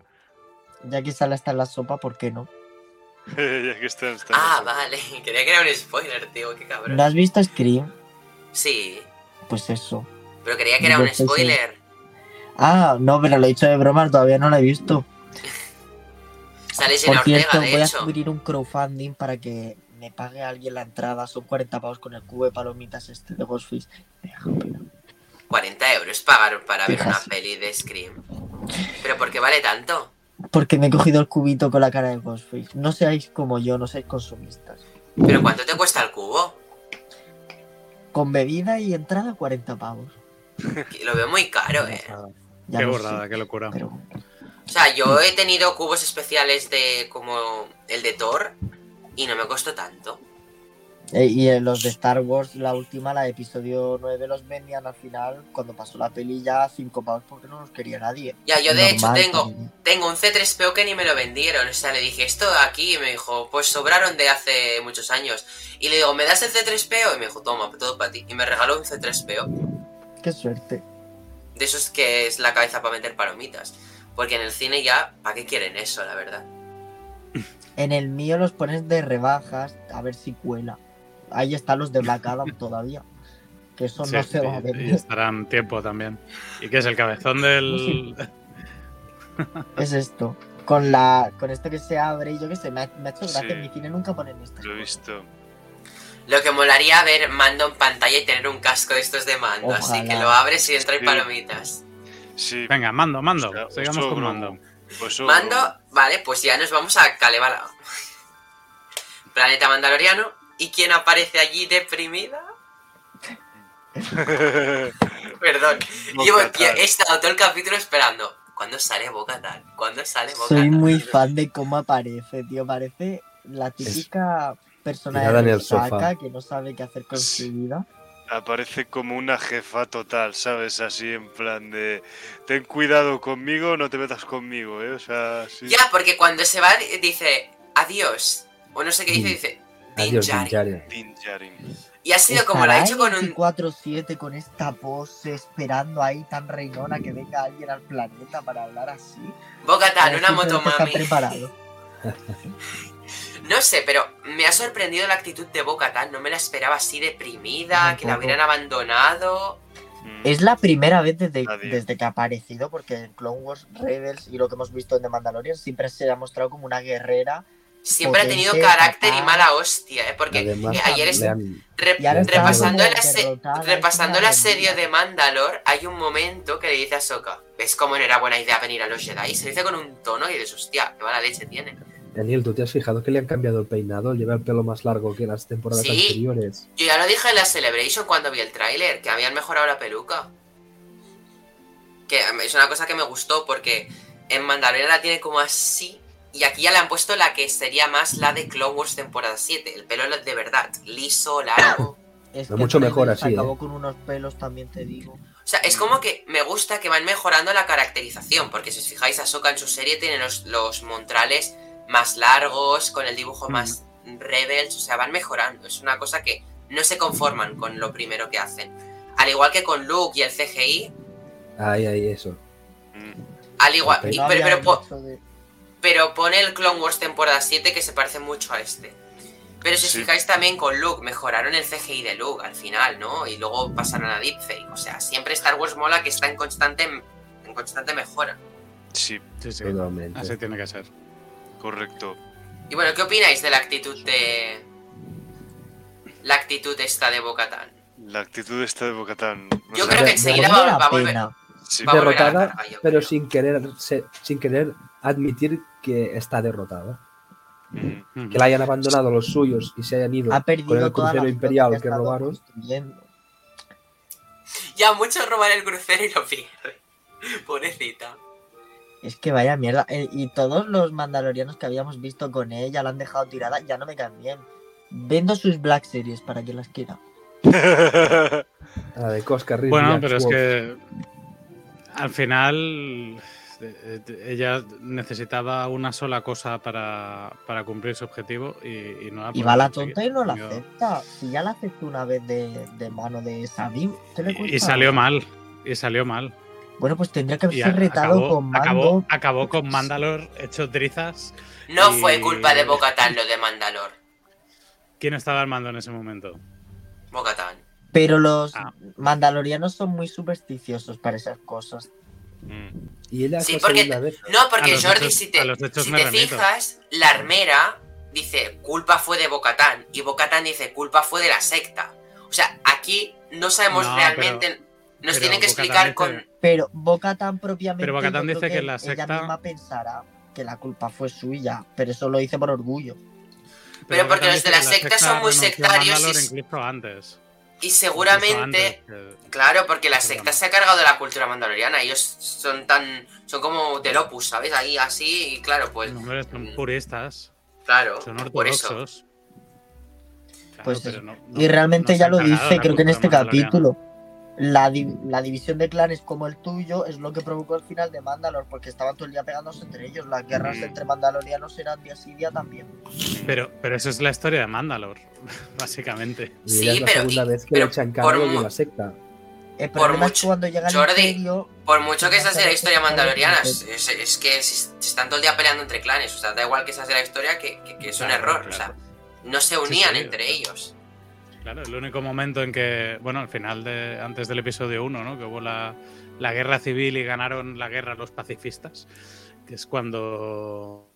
Ya que sale hasta en la sopa, ¿por qué no? ya que están, están Ah, vale. Creía que era un spoiler, tío. Qué cabrón. ¿No has visto Scream? Sí, Pues eso. pero creía que era Yo un spoiler. Ah, no, pero lo he dicho de broma, todavía no lo he visto. Sale Por cierto, Ortega, de voy a subir un crowdfunding para que me pague alguien la entrada. Son 40 pavos con el cubo de palomitas este de Ghostface. Me da pena. 40 euros pagar para ver una peli de Scream. ¿Pero por qué vale tanto? Porque me he cogido el cubito con la cara de Ghostface. No seáis como yo, no seáis consumistas. ¿Pero cuánto te cuesta el cubo? Con bebida y entrada 40 pavos. Lo veo muy caro, eh. Ya qué sé, qué locura. pero O sea, yo he tenido cubos especiales de como el de Thor y no me costó tanto. Eh, y en los de Star Wars, la última, la de episodio 9, los vendían al final, cuando pasó la peli ya a 5 pavos porque no los quería nadie. Ya, yo de hecho tengo, tengo un C3PO que ni me lo vendieron. O sea, le dije, esto aquí, y me dijo, pues sobraron de hace muchos años. Y le digo, ¿me das el C3PO? Y me dijo, toma, todo para ti. Y me regaló un C3PO. Qué suerte. De esos que es la cabeza para meter palomitas. Porque en el cine ya, ¿para qué quieren eso, la verdad? En el mío los pones de rebajas, a ver si cuela. Ahí están los de Black Adam todavía. Que eso no se va a y vender. estarán tiempo también. ¿Y qué es el cabezón del...? Es esto. Con la con esto que se abre y yo qué sé, me ha, me ha hecho gracia. Sí. En mi cine nunca ponen estas Lo he visto. Lo que molaría ver mando en pantalla y tener un casco de estos de mando. Así que lo abres y dentro hay Sí. palomitas. Sí. Venga, mando, mando. o sea, Sigamos oso con mando. Oso Mando, vale, pues ya nos vamos a Kalevala. Planeta Mandaloriano. ¿Y quién aparece allí deprimida? Perdón. Llevo, he estado todo el capítulo esperando. ¿Cuándo sale Bocatan? ¿Cuándo sale Bocatan? Soy muy fan de cómo aparece, tío. Parece la típica persona Tirada en de saca que no sabe qué hacer con Sí. su vida. Aparece como una jefa total, ¿sabes? Así en plan de... Ten cuidado conmigo, no te metas conmigo, ¿eh? O sea, sí. Ya, porque cuando se va dice adiós. O no sé qué dice, dice Din Djarin. Y ha sido como lo ha hecho con un... 24-7 con esta pose, esperando ahí tan reinona que venga alguien al planeta para hablar así. Bocatan, una Está motomami. preparado. No sé, pero me ha sorprendido la actitud de Bocatan. No me la esperaba así deprimida, que la hubieran abandonado. Mm. Es la primera vez desde, que ha aparecido, porque en Clone Wars, Rebels y lo que hemos visto en The Mandalorian siempre se ha mostrado como una guerrera. Siempre ha tenido carácter y mala hostia, ¿eh? Porque Además, eh, ayer es- han- repasando, asedio rendida. de Mandalor, hay un momento que le dice a Soka, ¿ves cómo no era buena idea venir a los Jedi? Y se dice con un tono y dices, hostia, qué mala leche tiene. Daniel, ¿tú te has fijado que le han cambiado el peinado? Lleva el pelo más largo que las temporadas Sí. anteriores. Yo ya lo dije en la Celebration cuando vi el tráiler, que habían mejorado la peluca. Que es una cosa que me gustó porque en Mandalorian la tiene como así y aquí ya le han puesto la que sería más la de Clone Wars temporada 7. El pelo de verdad, liso, largo. Es mucho mejor así, Acabó ¿eh? con unos pelos, también te digo. O sea, es como que me gusta que van mejorando la caracterización, porque si os fijáis, Ahsoka en su serie tiene los, los montrales más largos, con el dibujo más rebels, o sea, van mejorando. Es una cosa que no se conforman con lo primero que hacen. Al igual que con Luke y el CGI, Ahí, ahí, eso. Mm. al igual... Y- pero, pero po- pero pone el Clone Wars temporada 7 que se parece mucho a este. Pero si os Sí. fijáis también con Luke, mejoraron el CGI de Luke al final, ¿no? Y luego pasaron a Deepfake. O sea, siempre Star Wars mola que está en constante, en constante mejora. Sí, Sí, sí. Totalmente. Así tiene que ser. Correcto. Y bueno, ¿qué opináis de la actitud de. La actitud esta de Bocatan? La actitud esta de Bocatán. Yo creo que enseguida va- la va a volver. pena. Sí. Va a volver a la Derrotada, pero sin querer, sin querer admitir que está derrotada. Mm. Que la hayan abandonado los suyos y se hayan ido Ha con el crucero imperial que estado robaron. Ya mucho robar el crucero y lo pierde. Pobrecita. Es que vaya mierda. Eh, y todos los mandalorianos que habíamos visto con ella la han dejado tirada, ya no me caen bien. Vendo sus Black Series para quien las quiera. La de Cosca Bueno, pero es que al final ella necesitaba una sola cosa para, para cumplir su objetivo y, y no la Y va la tonta y no la Yo- acepta. Si ya la aceptó una vez de, de mano de Sabine, ¿qué le Y, salió mal, y salió mal. Bueno, pues tendría que haberse retado acabó, con Mando. acabó, acabó con Mandalor hecho trizas. No Y- fue culpa de Bocatán lo de Mandalor. ¿Quién estaba al mando en ese momento? Bocatán. Pero los Ah. mandalorianos son muy supersticiosos para esas cosas. Mm. Y es Sí, porque- vez. No, porque Jordi, hechos- si te, si me te fijas, la armera dice culpa fue de Bocatán y Bocatán dice culpa fue de la secta. O sea, aquí no sabemos No, realmente. nos pero tienen que Bo-Katan explicar dice- con. Pero Bo-Katan propiamente. Pero creo dice que la ella secta- misma pensará que la culpa fue suya, pero eso lo dice por orgullo. Pero porque los de la que secta son muy sectarios y antes. Seguramente. antes que- Claro, porque la secta se ha cargado de la cultura mandaloriana. Ellos son tan. Son como del opus, ¿sabes? Ahí así, y claro, pues. No, hombre, son puristas, Claro, son por eso. ortodoxos. Claro, Pues no- no- Y realmente ya lo dice, la creo que en este capítulo. La, di- la división de clanes como el tuyo es lo que provocó el final de Mandalor, porque estaban todo el día pegándose entre ellos. Las guerras Mm. entre mandalorianos eran día sí día también. Pero, pero eso es la historia de Mandalor, básicamente. Sí, es la pero- segunda y- vez que pero echan por cargo de la secta. El Por mucho- que cuando llega el Jordi, imperio... Por mucho que esa sea la historia mandaloriana, es, es que se están todo el día peleando entre clanes. O sea, da igual que esa sea la historia, que, que- que es un Claro, error. claro. O sea, no se unían sí, entre ellos. Claro, el único momento en que, bueno, al final de, antes del episodio 1, ¿no? Que hubo la, la guerra civil y ganaron la guerra los pacifistas, que es cuando,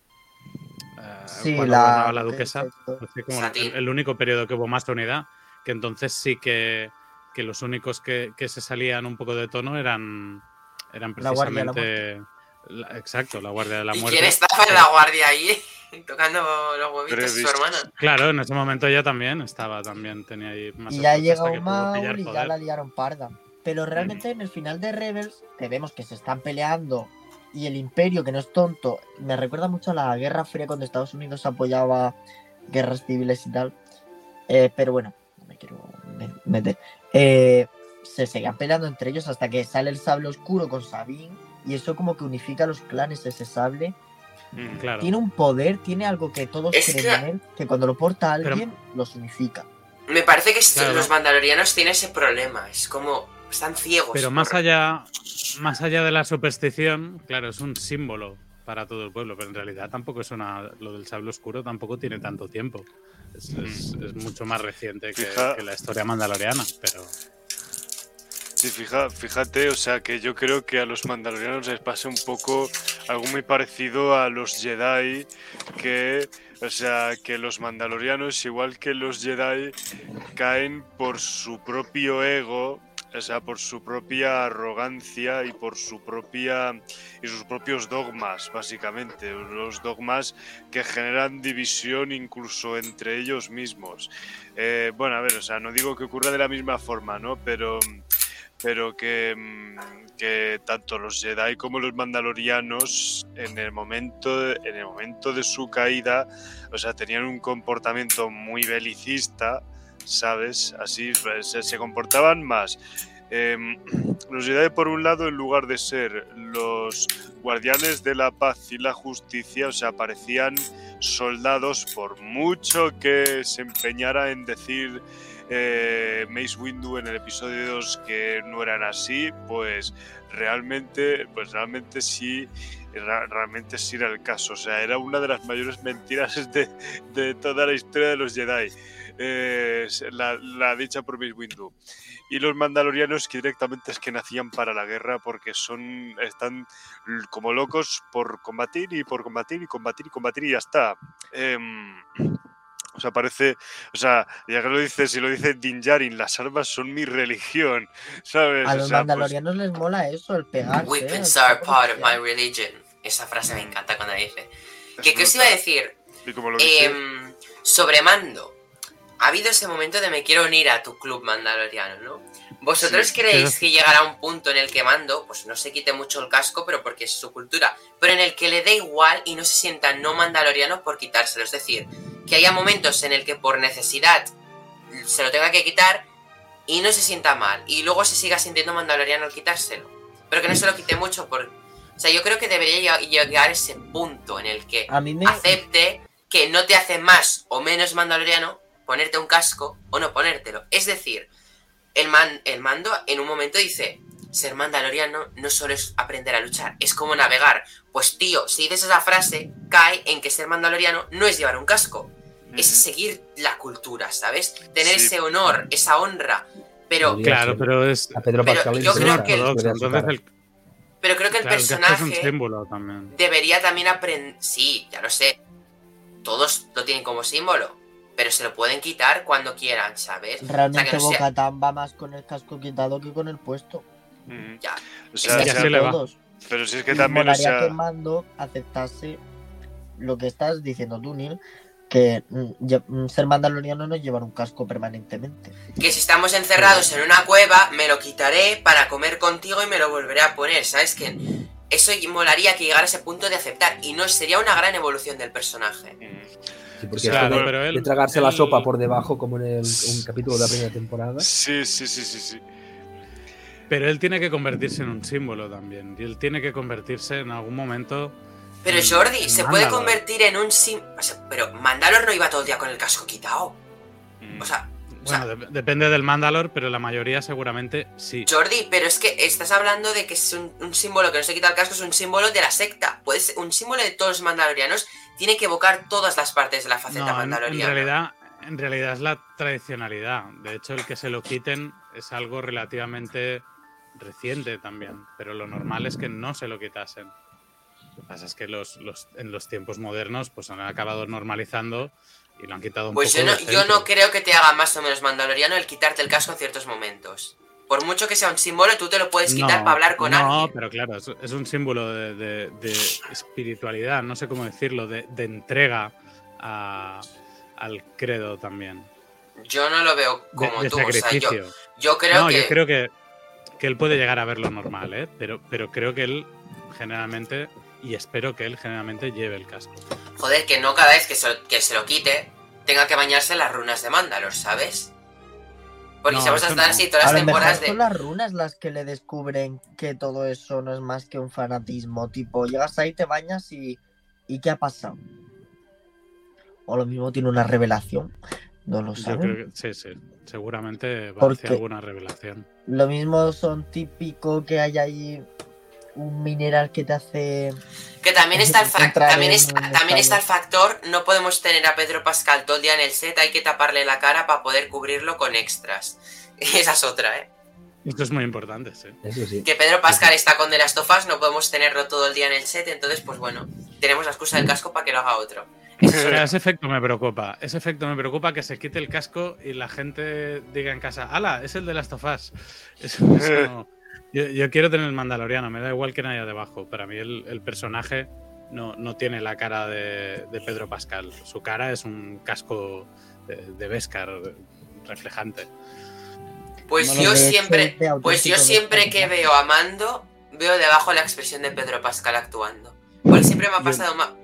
eh, Sí, cuando la, la duquesa. Así como el, el único periodo que hubo más unidad, que entonces sí que, que los únicos que, que se salían un poco de tono eran, eran La Guardia de la exacto, la Guardia de la ¿Y Muerte. quién estaba en la guardia ahí? Tocando los huevitos a su hermana. Claro, en ese momento ella también estaba, también tenía ahí más Y ya pudo Maul y ya la liaron parda. Pero realmente en el final de Rebels, que vemos que se están peleando y el imperio, que no es tonto, me recuerda mucho a la Guerra Fría cuando Estados Unidos apoyaba guerras civiles y tal. Eh, pero bueno, no me quiero me- meter. Eh, se seguían peleando entre ellos hasta que sale el sable oscuro con Sabine y eso como que unifica a los clanes, ese sable. Mm. Claro. Tiene un poder, tiene algo que todos Es creen que- en él, que cuando lo porta Pero- alguien, los unifica. Me parece que Claro. los mandalorianos tienen ese problema. Es como. Están ciegos. Pero más por- allá, más allá de la superstición, claro, es un símbolo para todo el pueblo, pero en realidad tampoco es una. Lo del sable oscuro tampoco tiene tanto tiempo. Es, es- es mucho más reciente que, que la historia mandaloriana, pero. Sí, fija, fíjate, o sea que yo creo que a los mandalorianos les pasa un poco algo muy parecido a los Jedi, que, o sea, que los mandalorianos, igual que los Jedi, caen por su propio ego, o sea, por su propia arrogancia y por su propia y sus propios dogmas, básicamente, los dogmas que generan división incluso entre ellos mismos. Eh, bueno, a ver, o sea, no digo que ocurra de la misma forma, ¿no? Pero pero que, mm, que tanto los Jedi como los Mandalorianos en el momento en el momento de su caída, o sea, tenían un comportamiento muy belicista, ¿sabes? Así se, se comportaban más. Em, los Jedi por un lado, en lugar de ser los guardianes de la paz y la justicia, o sea, parecían soldados por mucho que se empeñara en decir eh, Mace Windu en el episodio 2 que no eran así, pues realmente, pues realmente sí, realmente sí era el caso. O sea, era una de las mayores mentiras de, de toda la historia de los Jedi. la, dicha por Mace Windu. Y los mandalorianos que directamente es que nacían para la guerra porque son están como locos por combatir y por combatir y combatir y combatir y ya está. Em, o sea, parece, o sea, ya que lo dices, si lo dice Din Djarin, las armas son mi religión, ¿sabes? A O los pues, mandalorianos les mola eso, el pegarse. Weapons are part of my religion. Esa frase me encanta cuando la dice. es ¿Qué, qué os iba a decir? Y como lo dice, sobre mando. Ha habido ese momento de me quiero unir a tu club mandaloriano, ¿no? ¿Vosotros Sí, creéis pero- que llegará un punto en el que Mando, pues no se quite mucho el casco, pero porque es su cultura, pero en el que le dé igual y no se sienta no mandaloriano por quitárselo? Es decir, que haya momentos en el que por necesidad se lo tenga que quitar y no se sienta mal, y luego se siga sintiendo mandaloriano al quitárselo, pero que no se lo quite mucho por... O sea, yo creo que debería lleg- llegar ese punto en el que A mí me. acepte que no te hace más o menos mandaloriano ponerte un casco o no ponértelo. Es decir, el, man, el mando en un momento dice, ser mandaloriano no solo es aprender a luchar, es como navegar. Pues tío, si dices esa frase, cae en que ser mandaloriano no es llevar un casco, es seguir la cultura, ¿sabes? Tener Sí. ese honor, esa honra. Pero, Claro, pero es. A Pedro Pero yo es creo que- el, pero creo que el claro, personaje símbolo también. debería también aprender. Sí, ya lo sé. Todos lo tienen como símbolo. Pero se lo pueden quitar cuando quieran, ¿sabes? Realmente no sea- Bocatán va más con el casco quitado que con el puesto. Ujú. Ya. O sea, que Y o así sea, le va. todos. pero si es que Y también, o molaría sea, que Mando aceptase lo que estás diciendo tú, Neil, que mm, mm, ser mandaloriano no es llevar un casco permanentemente. Que si estamos encerrados en una cueva, me lo quitaré para comer contigo y me lo volveré a poner, ¿sabes? Que eso molaría que llegara a ese punto de aceptar. Y no sería una gran evolución del personaje. ujú. Sí, porque Claro, de, pero él- de tragarse la él- sopa por debajo, como en el, un capítulo de la primera temporada. sí, sí, sí, sí, sí. Pero él tiene que convertirse en un símbolo también. Y él tiene que convertirse en algún momento. Pero Jordi, se puede Mandalor. convertir en un sim... o sea, pero Mandalor no iba todo el día con el casco quitado. Ujú. O sea, o sea, Bueno, de- depende del Mandalor, pero la mayoría seguramente sí. Jordi, pero es que estás hablando de que es un, un símbolo que no se quita el casco, es un símbolo de la secta. Puede ser un símbolo de todos los mandalorianos. Tiene que evocar todas las partes de la faceta No, en, en mandaloriana. realidad, en realidad es la tradicionalidad. De hecho, el que se lo quiten es algo relativamente reciente también. Pero lo normal es que no se lo quitasen. Lo que pasa es que los, los- en los tiempos modernos pues han acabado normalizando y lo han quitado un Pues poco. yo no, yo no creo que te haga más o menos mandaloriano el quitarte el casco en ciertos momentos. Por mucho que sea un símbolo, tú te lo puedes quitar No, para hablar con no, alguien. pero claro, es, es un símbolo de, de- de espiritualidad, no sé cómo decirlo, de, de entrega a- al credo también. Yo no lo veo como tú. O sea, yo, sacrificio. yo creo no, que. yo creo que, que él puede llegar a verlo normal, ¿eh? Pero, pero creo que él generalmente, y espero que él generalmente lleve el casco. Joder, que no cada vez que se, lo- que se lo quite tenga que bañarse en las runas de Mandalor, ¿sabes? Porque No, si vamos a estar no. así todas A las temporadas de. son las runas las que le descubren que todo eso no es más que un fanatismo. Tipo, llegas ahí, te bañas y. ¿Y qué ha pasado? O lo mismo tiene una revelación. No lo Yo saben. creo que sí, sí. Seguramente va ¿Por hacia qué? alguna revelación. Lo mismo son típico que hay ahí un mineral que te hace. Que también está el, fa- Entrar también en está, un también está el factor, no podemos tener a Pedro Pascal todo el día en el set, hay que taparle la cara para poder cubrirlo con extras. Esa es otra, ¿eh? Esto es muy importante, sí. Eso sí. Que Pedro Pascal está con The Last of Us, no podemos tenerlo todo el día en el set, entonces pues bueno, tenemos la excusa del casco para que lo haga otro. Pero ese efecto me preocupa. Ese efecto me preocupa que se quite el casco y la gente diga en casa, ¡Hala! Es el de las tofás. Eso, eso no. Yo, yo quiero tener el Mandaloriano, me da igual que haya debajo. Para mí el, el personaje no, no tiene la cara de, de Pedro Pascal. Su cara es un casco de, de Beskar reflejante. Pues yo siempre, es de pues yo siempre que veo a Mando, veo debajo la expresión de Pedro Pascal actuando. Porque siempre me ha Yo- pasado ma-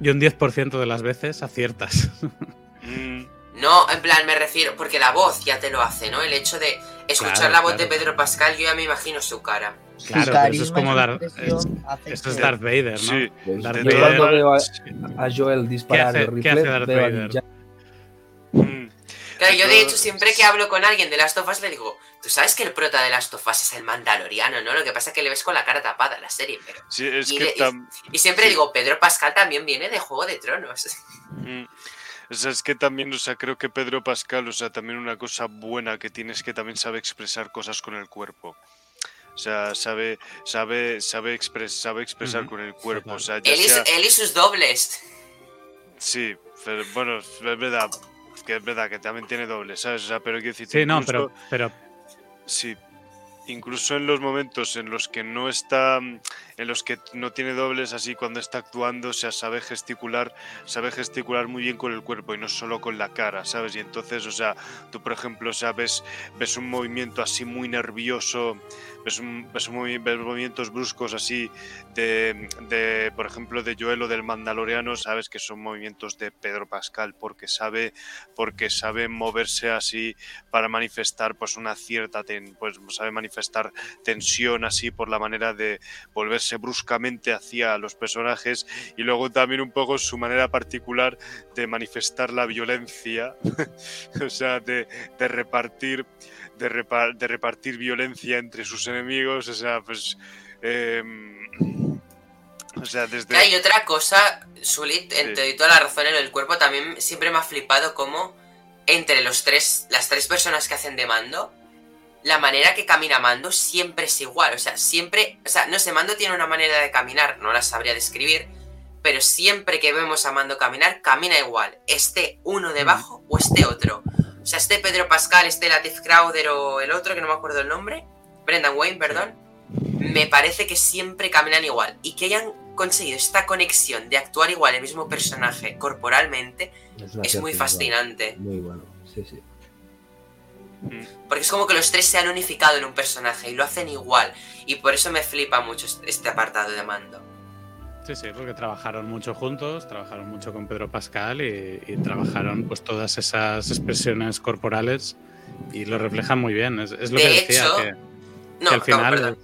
Y un 10% de las veces aciertas. No, en plan, me refiero, porque la voz ya te lo hace, ¿no? El hecho de escuchar Claro, la voz claro. de Pedro Pascal, yo ya me imagino su cara. Claro, pero eso es como dar. es- Esto es Darth Vader, ¿no? Sí. Darth yo Vader- cuando veo a, Joel disparar ¿Qué hace- el qué rifle, hace Darth Vader? Mm, Claro, yo de hecho siempre que hablo con alguien de Last of Us le digo, tú sabes que el prota de Last of Us es el Mandaloriano, ¿no? Lo que pasa es que le ves con la cara tapada en la serie, pero... Sí, es Y que de- tam- Y siempre Sí. digo, Pedro Pascal también viene de Juego de Tronos. Mm. O sea, es que también, o sea, creo que Pedro Pascal, o sea, también una cosa buena que tiene es que también sabe expresar cosas con el cuerpo. O sea, sabe, sabe, sabe, expres- sabe expresar con el cuerpo. O sea, ya Él y, sea, él y sus dobles. sí, pero bueno, es verdad, que es verdad que también tiene doble, ¿sabes? O sea, pero quiero decir, Sí, no, pero, pero Sí. Incluso en los momentos en los que no está, en los que no tiene dobles, así cuando está actuando, o sea, sabe gesticular, sabe gesticular muy bien con el cuerpo y no solo con la cara, ¿sabes? Y entonces, o sea, tú por ejemplo, o sea, ves, ves un movimiento así muy nervioso, ves, un- ves, ves movimientos bruscos así de, de, por ejemplo, de Joel o del Mandaloriano, sabes que son movimientos de Pedro Pascal porque sabe, porque sabe moverse así para manifestar pues una cierta pues sabe manifestar tensión así por la manera de volverse bruscamente hacia los personajes y luego también un poco su manera particular de manifestar la violencia o sea de, de repartir de, repa- de repartir violencia entre sus enemigos, o sea, pues... em, o sea, desde... Hay otra cosa, Sulit, en- Sí. te doy toda la razón en del cuerpo, también siempre me ha flipado como entre los tres, las tres personas que hacen de mando, la manera que camina Mando siempre es igual. O sea, siempre, o sea, no sé, Mando tiene una manera de caminar, no la sabría describir, pero siempre que vemos a Mando caminar, camina igual. Esté uno debajo o esté otro. O sea, esté Pedro Pascal, esté Latif Crowder o el otro, que no me acuerdo el nombre, Brendan Wayne, perdón, me parece que siempre caminan igual. Y que hayan conseguido esta conexión de actuar igual el mismo personaje corporalmente Es, muy fascinante. Muy bueno, sí, sí. Porque es como que los tres se han unificado en un personaje y lo hacen igual. Y por eso me flipa mucho este- este apartado de mando. Sí, sí, porque trabajaron mucho juntos, trabajaron mucho con Pedro Pascal y, y trabajaron pues todas esas expresiones corporales y lo reflejan muy bien. Es, es lo De que decía, hecho- que, No, que al no, final perdón.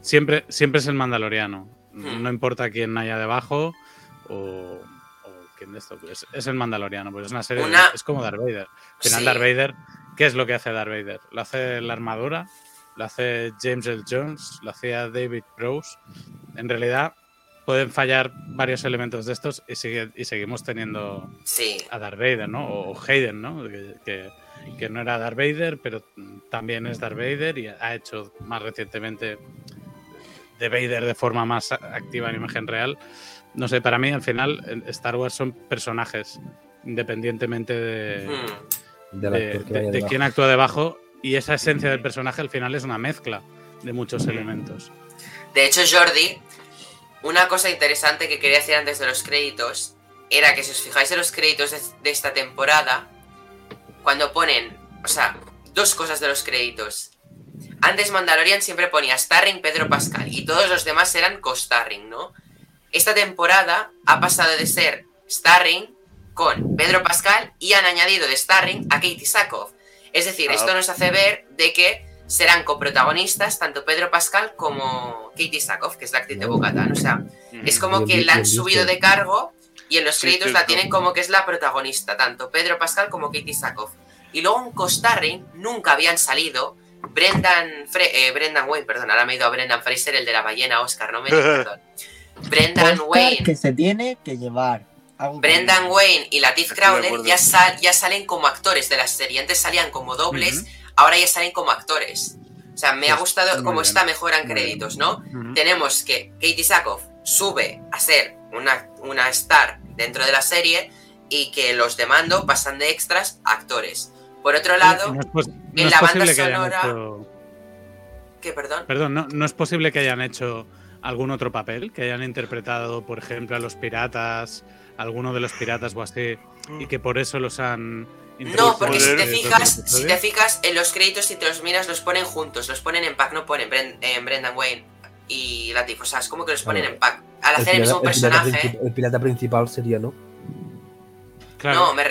siempre, siempre es el mandaloriano. Hmm. No importa quién haya debajo o, quién de esto, pues es el mandaloriano. Pues es una serie, Una- es como Darth Vader. Al final Sí. Darth Vader, ¿qué es lo que hace Darth Vader? Lo hace la armadura, lo hace James L. Jones, lo hacía David Prowse. En realidad pueden fallar varios elementos de estos y, sigue- y seguimos teniendo Sí, a Darth Vader, ¿no? O Hayden, ¿no? Que, que- que no era Darth Vader, pero también es Darth Vader y ha hecho más recientemente de Vader de forma más activa en imagen real. No sé, para mí al final Star Wars son personajes, independientemente de, Hmm. De- de- de debajo. quién actúa debajo y esa esencia del personaje al final es una mezcla de muchos elementos. De hecho, Jordi, una cosa interesante que quería decir antes de los créditos era que si os fijáis en los créditos de, de esta temporada, cuando ponen, o sea, dos cosas de los créditos. Antes Mandalorian siempre ponía starring Pedro Pascal y todos los demás eran co-starring, ¿no? Esta temporada ha pasado de ser starring con Pedro Pascal y han añadido de starring a Katie Sackhoff. Es decir, Ah. esto nos hace ver de que serán coprotagonistas tanto Pedro Pascal como Katie Sackhoff, que es la actriz de Bocatan. O sea, es como que la han subido de cargo y en los créditos la tienen como que es la protagonista, tanto Pedro Pascal como Katie Sackhoff. Y luego en co-starring nunca habían salido Brendan, Fre- eh, Brendan Wayne, perdón, ahora me he ido a Brendan Fraser, el de la ballena Oscar, no me perdón. Brendan Oscar Wayne, que se tiene que llevar. Brendan Wayne y Latif Crowder ya, sal- ya salen como actores de la serie. Antes salían como dobles. Ahora ya salen como actores. O sea, me ha gustado cómo está mejor en muy créditos. ¿no? Tenemos que Katie Sackhoff sube a ser una, una star dentro de la serie y que los de mando pasan de extras a actores. Por otro lado, No es pos- no en la banda que sonora- hecho- que perdón, Perdón, no, no es posible que hayan hecho algún otro papel, que hayan interpretado, por ejemplo, a los piratas, alguno de los piratas o así, y que por eso los han. No, porque si te fijas, si te fijas en los créditos si te los miras los ponen juntos, los ponen en pack, no ponen Bren- en Brendan Wayne y Latif, o sea, es como que los ponen Claro. en pack. Al hacer el, mismo personaje, el pirata principal sería, ¿no? Claro, No, me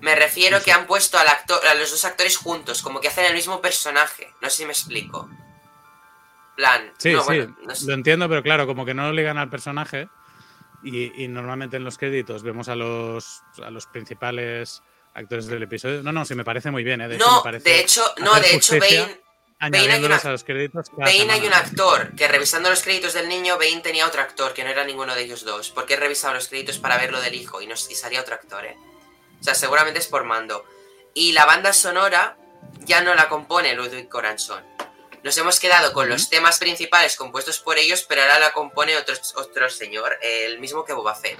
me refiero Sí. que han puesto al actor, a los dos actores juntos, como que hacen el mismo personaje. No sé si me explico. Plan, Sí, no, sí, bueno, no sé. lo entiendo, pero claro, como que no lo ligan al personaje. Y, y normalmente en los créditos vemos a los, a los principales actores del episodio. No, no, sí me parece muy bien, ¿eh? De No, de hecho, no, de hecho, Bane, añadiéndolos una- a los créditos. cada Bane hay un actor que revisando los créditos del niño, Bane tenía otro actor, que no era ninguno de ellos dos. Porque he revisado los créditos para ver lo del hijo y, no, y salía otro actor, ¿eh? O sea, seguramente es por mando. Y la banda sonora ya no la compone Ludwig Göransson. Nos hemos quedado con los temas principales compuestos por ellos, pero ahora la compone otro, otro señor, el mismo que Boba Fett.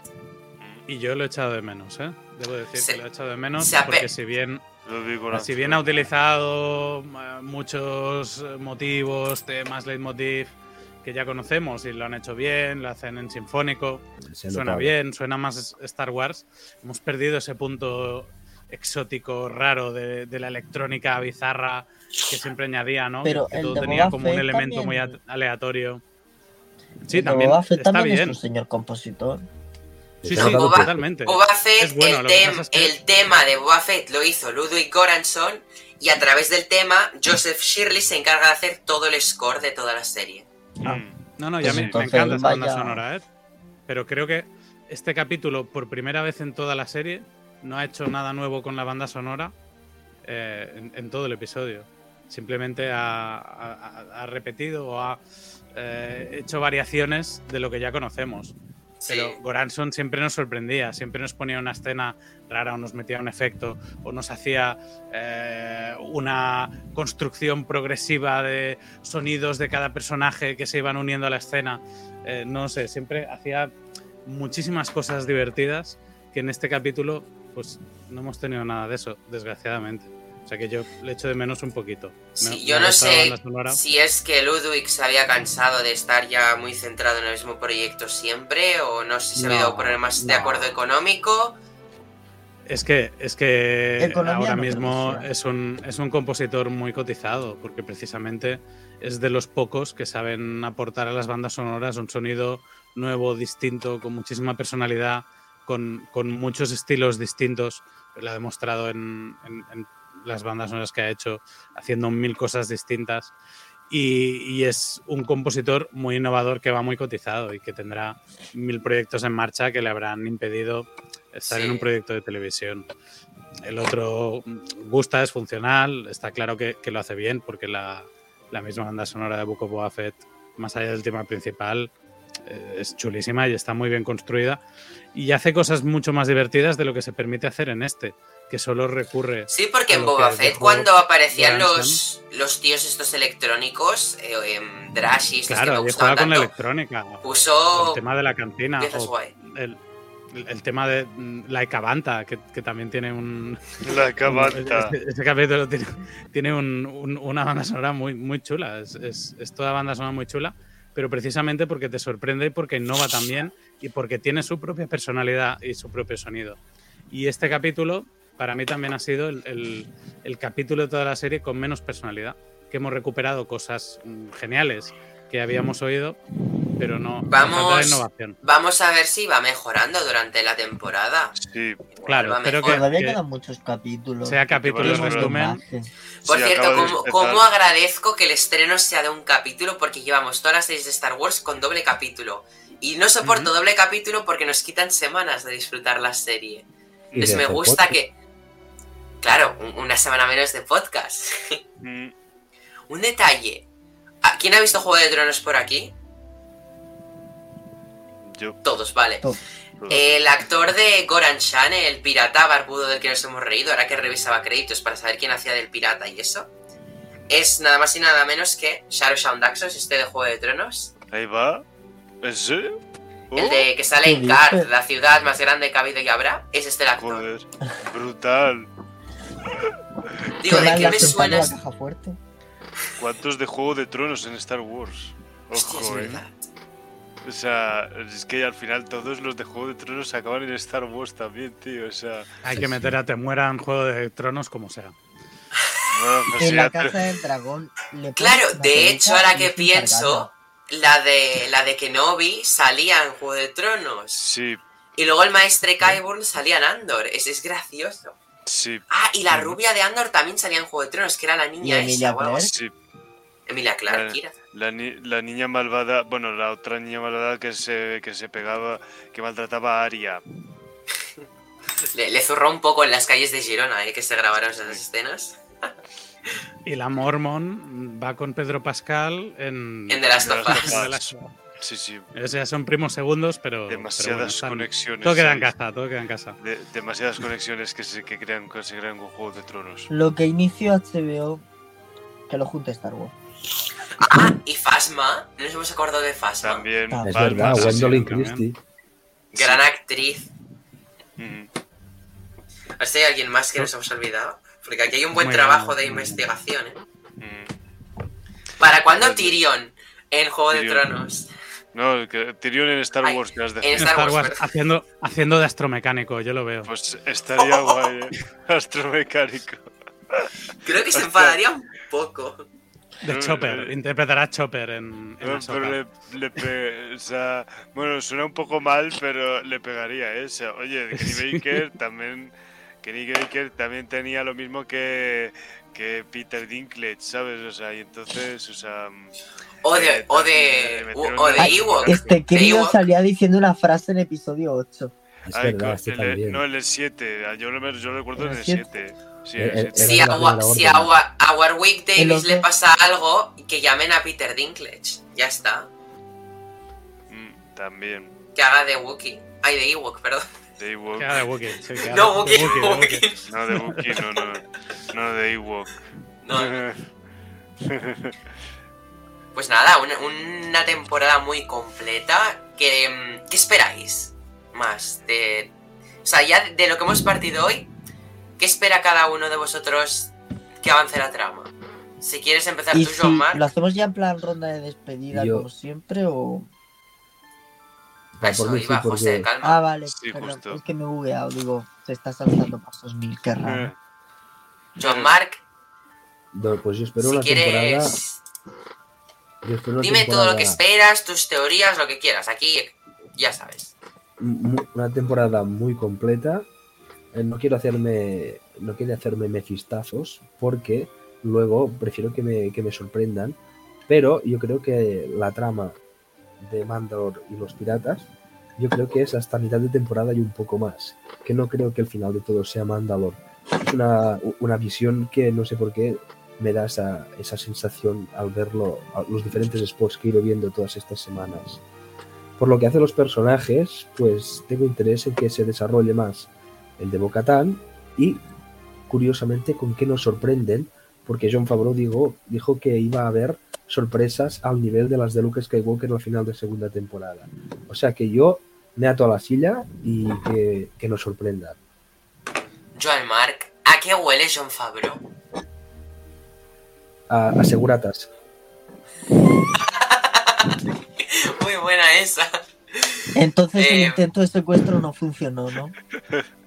Y yo lo he echado de menos, ¿eh? Debo decir que lo he echado de menos se porque si bien, si bien ha utilizado eh, muchos eh, motivos, temas, leitmotiv que ya conocemos y lo han hecho bien, lo hacen en sinfónico, suena bien, suena más Star Wars. Hemos perdido ese punto exótico, raro de, de la electrónica bizarra que siempre añadía, ¿no? Pero que el todo tenía Boba como un elemento muy también- aleatorio. Sí, El también Boba Fett está también bien. es un señor compositor. Sí, sí, Boba- totalmente. Boba Fett, Es bueno, el, lo que tem- pasa es que- el tema de Boba Fett lo hizo Ludwig Göransson y a través del tema Joseph Shirley se encarga de hacer todo el score de toda la serie. Mm. No, no, Pues ya me, me entonces, encanta esa banda vaya- sonora, ¿eh? Pero creo que este capítulo, por primera vez en toda la serie, no ha hecho nada nuevo con la banda sonora. eh, en, en todo el episodio. Simplemente ha, ha- ha repetido o ha eh, hecho variaciones de lo que ya conocemos. Sí. Pero Goranson siempre nos sorprendía, siempre nos ponía una escena rara o nos metía un efecto o nos hacía eh, una construcción progresiva de sonidos de cada personaje que se iban uniendo a la escena. Eh, no sé, siempre hacía muchísimas cosas divertidas que en este capítulo pues no hemos tenido nada de eso, desgraciadamente. O sea que yo le echo de menos un poquito. Me- Sí, me yo ha no sé si es que Ludwig se había cansado de estar ya muy centrado en el mismo proyecto siempre, o no sé si se había No, dado problemas de no. acuerdo económico. Es que, es que Economía ahora no mismo es un, es un compositor muy cotizado, porque precisamente es de los pocos que saben aportar a las bandas sonoras un sonido nuevo, distinto, con muchísima personalidad, con, con muchos estilos distintos. Lo ha demostrado en, en- en las bandas sonoras que ha hecho, haciendo mil cosas distintas. Y, y es un compositor muy innovador que va muy cotizado y que tendrá mil proyectos en marcha que le habrán impedido estar Sí. en un proyecto de televisión. El otro gusta, es funcional, está claro que, que lo hace bien porque la, la misma banda sonora de Boba Fett, más allá del tema principal, es chulísima y está muy bien construida y hace cosas mucho más divertidas de lo que se permite hacer en este, que solo recurre Sí, porque en Boba que Fett cuando aparecían los, los tíos estos electrónicos, eh, em, estos que me Claro, y gustaban juega con la electrónica. puso El tema de la cantina. o el, el tema de mm, Laika Banta, que, que también tiene un. La un- cabanta. Este, este capítulo tiene, tiene un- un- una banda sonora muy, muy chula. Es, es- es toda banda sonora muy chula, pero precisamente porque te sorprende y porque innova también y porque tiene su propia personalidad y su propio sonido. Y este capítulo, para mí también ha sido el, el- el capítulo de toda la serie con menos personalidad. Que hemos recuperado cosas mm, geniales que habíamos oído, pero no. no Vamos. innovación. Vamos a ver si va mejorando durante la temporada. Sí, Claro, mejor. que- Todavía quedan muchos capítulos. sea capítulo en resumen. Por sí, cierto, ¿cómo, cómo agradezco que el estreno sea de un capítulo? Porque llevamos todas las series de Star Wars con doble capítulo. Y no soporto doble capítulo porque nos quitan semanas de disfrutar la serie. Entonces me gusta podcast. que... Claro, un- una semana menos de podcast. Mm, un detalle. ¿A- ¿Quién ha visto Juego de Tronos por aquí? Yo. Todos, vale. Todos. El actor de Goran Shan, el pirata barbudo del que nos hemos reído, ahora que revisaba créditos para saber quién hacía del pirata y eso, es nada más y nada menos que Shadow Shaun Daxos, este de Juego de Tronos. Ahí va. ¿En serio? El Oh, de que sale ¿qué en dices? la ciudad más grande que ha habido y habrá, es este el actor. Joder. Brutal. Digo, ¿de qué me suena? caja fuerte. ¿Cuántos de Juego de Tronos en Star Wars? Hostia, es Ojo, eh. verdad. O sea, es que al final todos los de Juego de Tronos acaban en Star Wars también, tío. O sea, Hay que meter a Te muera en Juego de Tronos como sea. bueno, pues En sí, la casa del dragón le Claro, de hecho, ahora que pienso, la de, la de Kenobi salía en Juego de Tronos. Sí, Y luego el maestre Kyburn salía en Andor. Es, es gracioso. sí, Ah, y la rubia de Andor también salía en Juego de Tronos, que era la niña ¿Y Emilia esa. sí. Emilia Clarke, Vale. La, ni- la niña malvada, bueno, la otra niña malvada que se, que se pegaba, que maltrataba a Aria. Le, le zurró un poco en las calles de Girona, ¿eh? Que se grabaron esas escenas. Y la Mormon va con Pedro Pascal en. En The Last of Us. Sí, sí. O sea, son primos segundos, pero. Demasiadas pero bueno, están- conexiones. Todo queda en casa, todo queda en casa. De- demasiadas conexiones que se, que crean, que se crean con Juego de Tronos. Lo que inició HBO, que lo junte Star Wars. Ah, y Fasma. No nos hemos acordado de Fasma. También. Ah, Es Palma, verdad. Gwendolyn también. Christie. Gran actriz. Si hay alguien más que nos hemos olvidado. Porque aquí hay un buen Muy trabajo bien. de investigación, ¿eh? Mm. ¿Para cuándo. Tyrion en Juego de. Tronos? No, que Tyrion en Star Ay, Wars que has en. Star Star Wars, haciendo, haciendo de astromecánico, yo lo veo. Pues estaría guay, ¿eh? Astromecánico. Creo que se enfadaría un poco. De Chopper, eh, interpretará a Chopper en, en No, Ahsoka. pero le, le pe- o sea, bueno, suena un poco mal, pero le pegaría, ¿eh? O sea, oye, Kenny Baker también, Kenny Baker también tenía lo mismo que, que Peter Dinklage, ¿sabes? O sea, y entonces, o sea, O Eh, de, o de, metieron o de Ewok. Este Ewok. salía diciendo una frase en episodio 8. Es ay, verdad, co- este el- también. no, el 7, yo lo, yo lo recuerdo en ¿En el el 7. Sí, Eh, sí, eh, Si, a, Wa- si a, Wa- a Warwick Davis los le pasa algo, que llamen a Peter Dinklage. Ya está. mm, también. Que haga de Wookiee. Ay, de Ewok, perdón. De Ewok. Que haga de Wookiee. sí, que haga No, de Wookiee, Wookiee, de Wookiee. Wookiee. No, de Wookiee, no, no. No, de Ewok. No, no. Pues nada, una, una temporada muy completa. Que, mm, ¿Qué esperáis? Más de... O sea, ya de lo que hemos partido hoy, ¿qué espera cada uno de vosotros que avance la trama? Si quieres empezar Y tú, si John Mark. lo hacemos ya en plan ronda de despedida Yo- como siempre o... A Ah, eso por mí sí, iba, José, porque- calma. Ah, vale, Sí, perdón, justo. es que me he bugueado, digo, se está saltando pasos mil, qué raro. John Mark, No, pues yo espero si una temporada. quieres... yo espero una Dime todo lo que temporada- esperas, tus teorías, lo que quieras. Aquí, ya sabes. una temporada muy completa. Eh, No quiero hacerme no quiero hacerme mefistazos porque luego prefiero que me, que me sorprendan. Pero yo creo que la trama de Mandalor y los piratas, yo creo que es hasta mitad de temporada y un poco más. Que no creo que el final de todo sea Mandalor. Es una, una visión que no sé por qué me da esa, esa sensación al verlo, los diferentes spots que he ido viendo todas estas semanas. Por lo que hace los personajes, pues tengo interés en que se desarrolle más el de Bocatán y, curiosamente, con qué nos sorprenden, porque John Favreau dijo, dijo que iba a haber sorpresas al nivel de las de Luke Skywalker al final de segunda temporada. O sea que yo me ato a la silla y que, que nos sorprendan. Joan Mark, ¿a qué huele John Favreau? A, a seguratas. Muy buena esa. Entonces el Eh, intento de secuestro no funcionó, ¿no?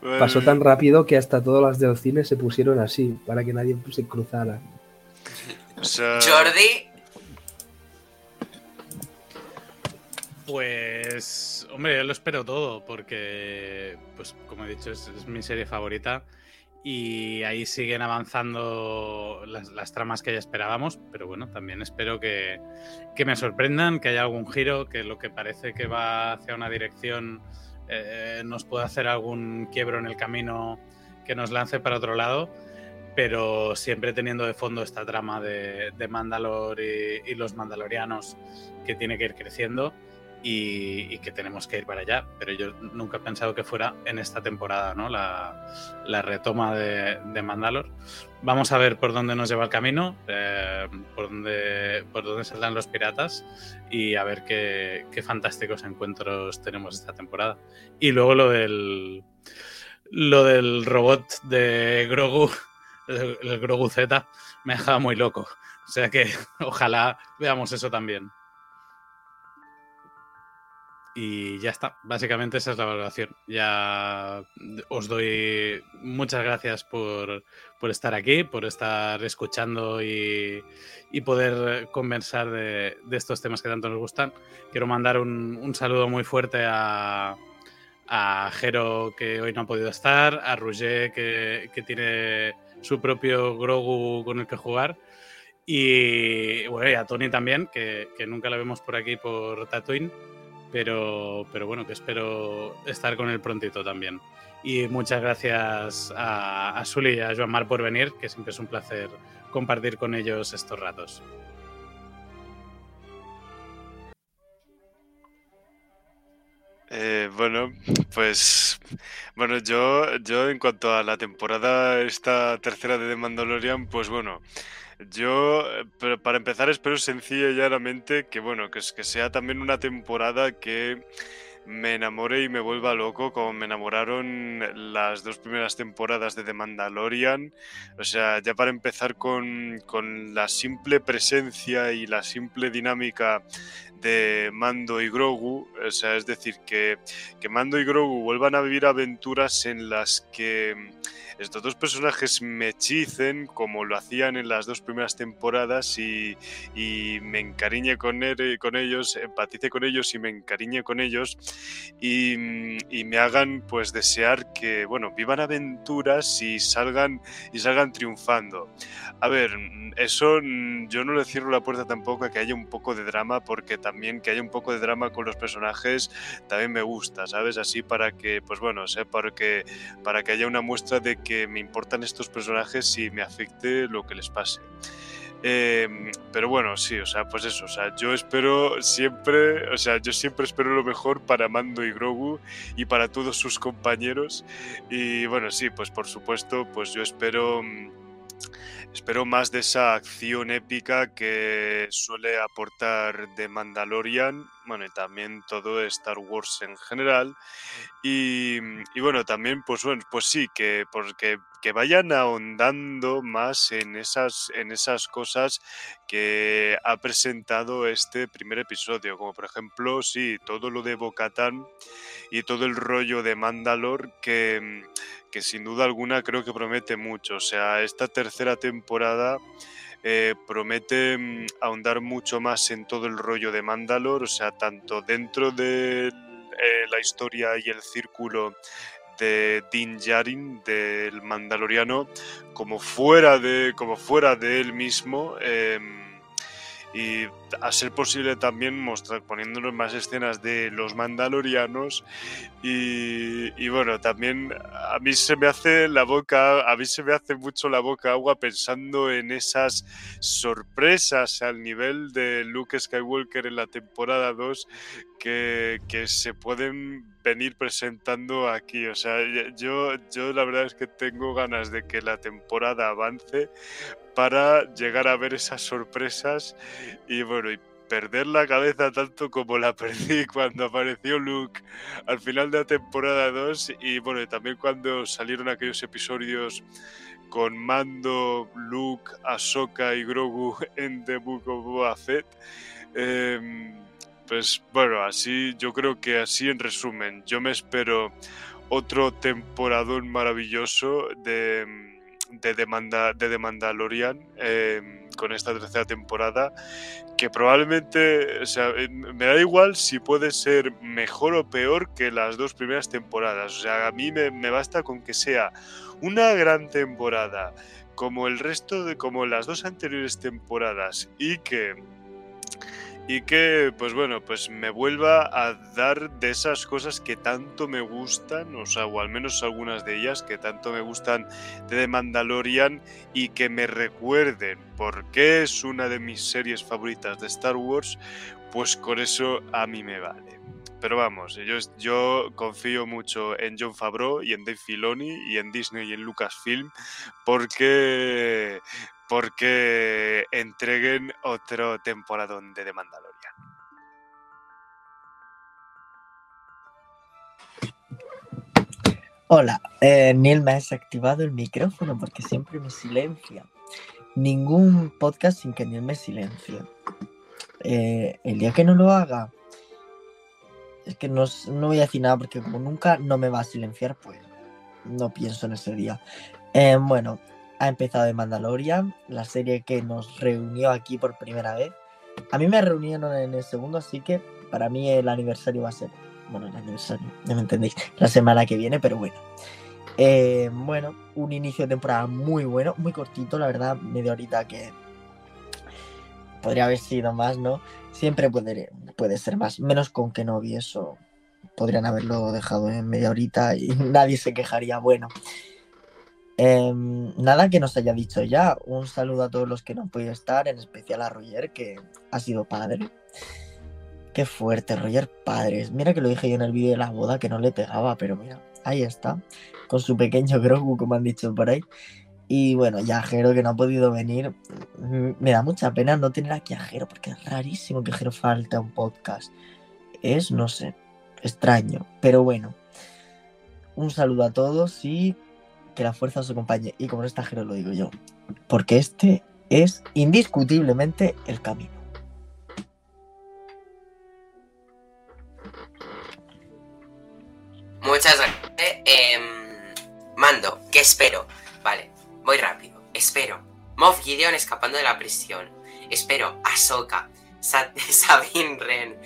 Pasó tan rápido que hasta todas las del cine se pusieron así, para que nadie se cruzara. Jordi, Pues, hombre, yo lo espero todo porque, pues, como he dicho, es, es mi serie favorita y ahí siguen avanzando las, las tramas que ya esperábamos, pero bueno, también espero que, que me sorprendan, que haya algún giro, que lo que parece que va hacia una dirección eh, nos pueda hacer algún quiebro en el camino que nos lance para otro lado, pero siempre teniendo de fondo esta trama de, de Mandalor y los mandalorianos que tiene que ir creciendo y, que tenemos que ir para allá. Pero yo nunca he pensado que fuera en esta temporada, ¿no? La, retoma de, Mandalor. Vamos a ver por dónde nos lleva el camino, eh, por, dónde, por dónde saldrán los piratas y a ver qué, qué fantásticos encuentros tenemos esta temporada. Y luego lo del, lo del robot de Grogu, el, el Grogu Z, me dejaba muy loco. O sea que ojalá veamos eso también. Y ya está, básicamente esa es la valoración. Ya os doy muchas gracias por, por estar aquí, por estar escuchando y, y poder conversar de, de, estos temas que tanto nos gustan. Quiero mandar un, un saludo muy fuerte a, a Jero, que hoy no ha podido estar, a Roger, que, que tiene su propio Grogu con el que jugar. Y, bueno, a Tony también, que, que nunca la vemos por aquí por Tatooine pero, pero bueno, que espero estar con él prontito también. Y muchas gracias a, a Sully y a Joan Mar por venir, que siempre es un placer compartir con ellos estos ratos. Eh, bueno, pues bueno, yo, yo en cuanto a la temporada esta tercera de The Mandalorian, pues bueno, yo para empezar espero sencilla y llanamente que bueno, que, que sea también una temporada que me enamore y me vuelva loco como me enamoraron las dos primeras temporadas de The Mandalorian. O sea, ya para empezar con, con la simple presencia y la simple dinámica de Mando y Grogu, o sea, es decir, que, que, Mando y Grogu vuelvan a vivir aventuras en las que estos dos personajes me hechicen como lo hacían en las dos primeras temporadas y, y me encariñe con, él, con ellos, empatice con ellos y me encariñe con ellos y, y me hagan pues desear que, bueno, vivan aventuras y salgan, y salgan triunfando. A ver, eso mm, yo no le cierro la puerta tampoco a que haya un poco de drama, porque también que haya un poco de drama con los personajes también me gusta, ¿sabes? Así para que, pues bueno, sé, para que, para que haya una muestra de que me importan estos personajes y me afecte lo que les pase. Em, pero bueno, sí, o sea, pues eso, o sea, yo espero siempre, o sea, yo siempre espero lo mejor para Mando y Grogu y para todos sus compañeros. Y bueno, sí, pues por supuesto, pues yo espero mm, espero más de esa acción épica que suele aportar The Mandalorian, bueno, y también todo Star Wars en general. Y, bueno, también, pues bueno, pues sí, que porque que vayan ahondando más en esas, en esas cosas que ha presentado este primer episodio, como por ejemplo, sí, todo lo de Bocatán y todo el rollo de Mandalor que que sin duda alguna creo que promete mucho. O sea, esta tercera temporada eh, promete mm, ahondar mucho más en todo el rollo de Mandalor, o sea, tanto dentro de eh, la historia y el círculo de Din Djarin, del Mandaloriano, como fuera de, como fuera de él mismo. Em, y a ser posible también mostrar, poniéndonos más escenas de los mandalorianos. Y, bueno, también a mí se me hace la boca, a mí se me hace mucho la boca agua pensando en esas sorpresas al nivel de Luke Skywalker en la temporada 2 que, que se pueden venir presentando aquí. O sea, yo, yo la verdad es que tengo ganas de que la temporada avance para llegar a ver esas sorpresas y bueno, y perder la cabeza tanto como la perdí cuando apareció Luke al final de la temporada 2 y bueno, también cuando salieron aquellos episodios con Mando, Luke, Ahsoka y Grogu en The Book of Boba Fett. Em, pues bueno, así yo creo que así en resumen, yo me espero otro temporadón maravilloso de de, demanda, de The Mandalorian em, con esta tercera temporada, que probablemente, o sea, eh, me da igual si puede ser mejor o peor que las dos primeras temporadas. O sea, a mí me, me basta con que sea una gran temporada como el resto de, como las dos anteriores temporadas y que y que, pues bueno, pues me vuelva a dar de esas cosas que tanto me gustan, o sea, o al menos algunas de ellas que tanto me gustan de The Mandalorian y que me recuerden por qué es una de mis series favoritas de Star Wars, pues con eso a mí me vale. Pero vamos, yo, yo confío mucho en John Favreau y en Dave Filoni y en Disney y en Lucasfilm porque porque entreguen otro temporada de The Mandalorian. Hola, eh, Neil me ha desactivado el micrófono porque siempre me silencia. Ningún podcast sin que Neil me silencie. Eh, el día que no lo haga, es que no, no, voy a decir nada porque como nunca no me va a silenciar, pues no pienso en ese día. Eh, bueno, ha empezado de Mandalorian, la serie que nos reunió aquí por primera vez. A mí me reunieron en el segundo, así que para mí el aniversario va a ser, bueno, el aniversario, no me entendéis, la semana que viene, pero bueno. Eh, bueno, un inicio de temporada muy bueno, muy cortito, la verdad, media horita que podría haber sido más, ¿no? Siempre puede, puede ser más, menos con que no vi eso. Podrían haberlo dejado en media horita y nadie se quejaría. Bueno, Em, nada que nos haya dicho ya. Un saludo a todos los que no han podido estar, en especial a Roger, que ha sido padre. Qué fuerte, Roger padres. Mira que lo dije yo en el vídeo de la boda que no le pegaba, pero mira, ahí está. Con su pequeño Grogu, como han dicho por ahí. Y bueno, ya Jero que no ha podido venir. Mm, me da mucha pena no tener aquí a Jero, porque es rarísimo que Jero falte un podcast. Es, no sé, extraño. Pero bueno. Un saludo a todos y que la fuerza os acompañe. Y como no está lo digo yo. Porque este es indiscutiblemente el camino. Muchas gracias. Em, mando, ¿qué espero? Moff Gideon escapando de la prisión. Espero Ahsoka, Sa- Sabine Wren.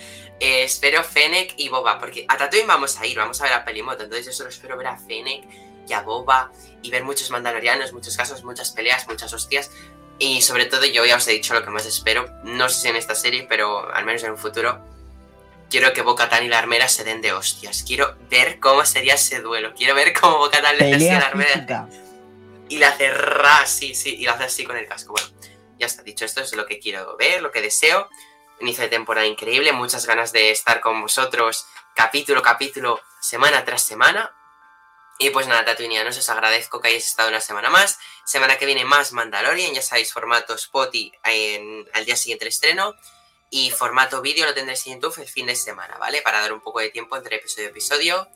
eh, espero Fennec y Boba, porque a Tatooine vamos a ir, vamos a ver a Pelimoto. Entonces yo solo espero ver a Fennec y a Boba y ver muchos mandalorianos, muchos casos, muchas peleas, muchas hostias. Y sobre todo yo ya os he dicho lo que más espero, no sé si en esta serie, pero al menos en un futuro, quiero que Bo-Katan y la armera se den de hostias. Quiero ver cómo sería ese duelo. Quiero ver cómo Bo-Katan le hace a la armera física. y la hace ra, sí, sí, y la hace así con el casco. Bueno, ya está, dicho esto, es lo que quiero ver, lo que deseo. Inicio de temporada increíble, muchas ganas de estar con vosotros capítulo a capítulo, semana tras semana. Y pues nada, Tatooineanos, os agradezco que hayáis estado una semana más. Semana que viene más Mandalorian, ya sabéis, formato Spotty al día siguiente el estreno. Y formato vídeo lo tendréis en YouTube el fin de semana, ¿vale? Para dar un poco de tiempo entre episodio y episodio.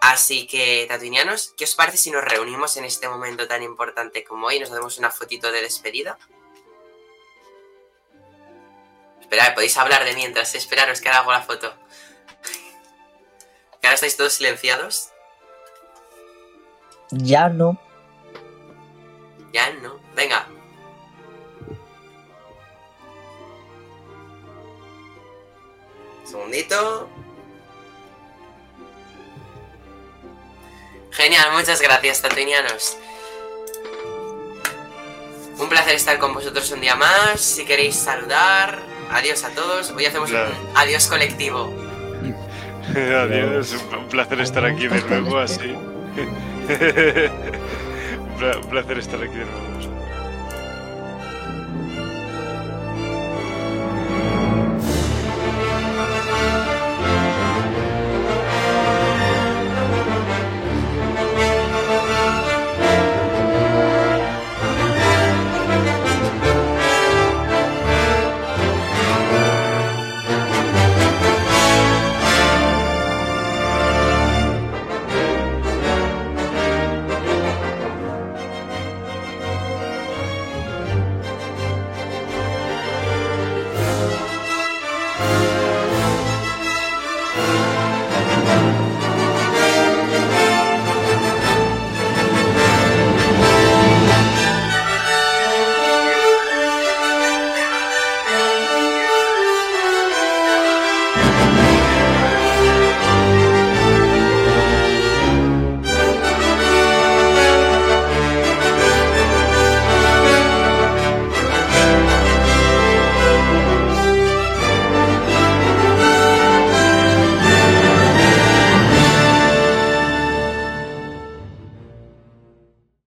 Así que, Tatooineanos, ¿qué os parece si nos reunimos en este momento tan importante como hoy nos hacemos una fotito de despedida? Esperad, podéis hablar de mientras, esperaros que ahora hago la foto. Que ahora estáis todos silenciados. Ya no. Ya no. Venga. Segundito. Genial, muchas gracias, tatuinianos. Un placer estar con vosotros un día más. Si queréis saludar, adiós a todos. Hoy hacemos Claro. un adiós colectivo. Adiós, un un placer estar aquí de nuevo, así. Un pla- un placer estar aquí de.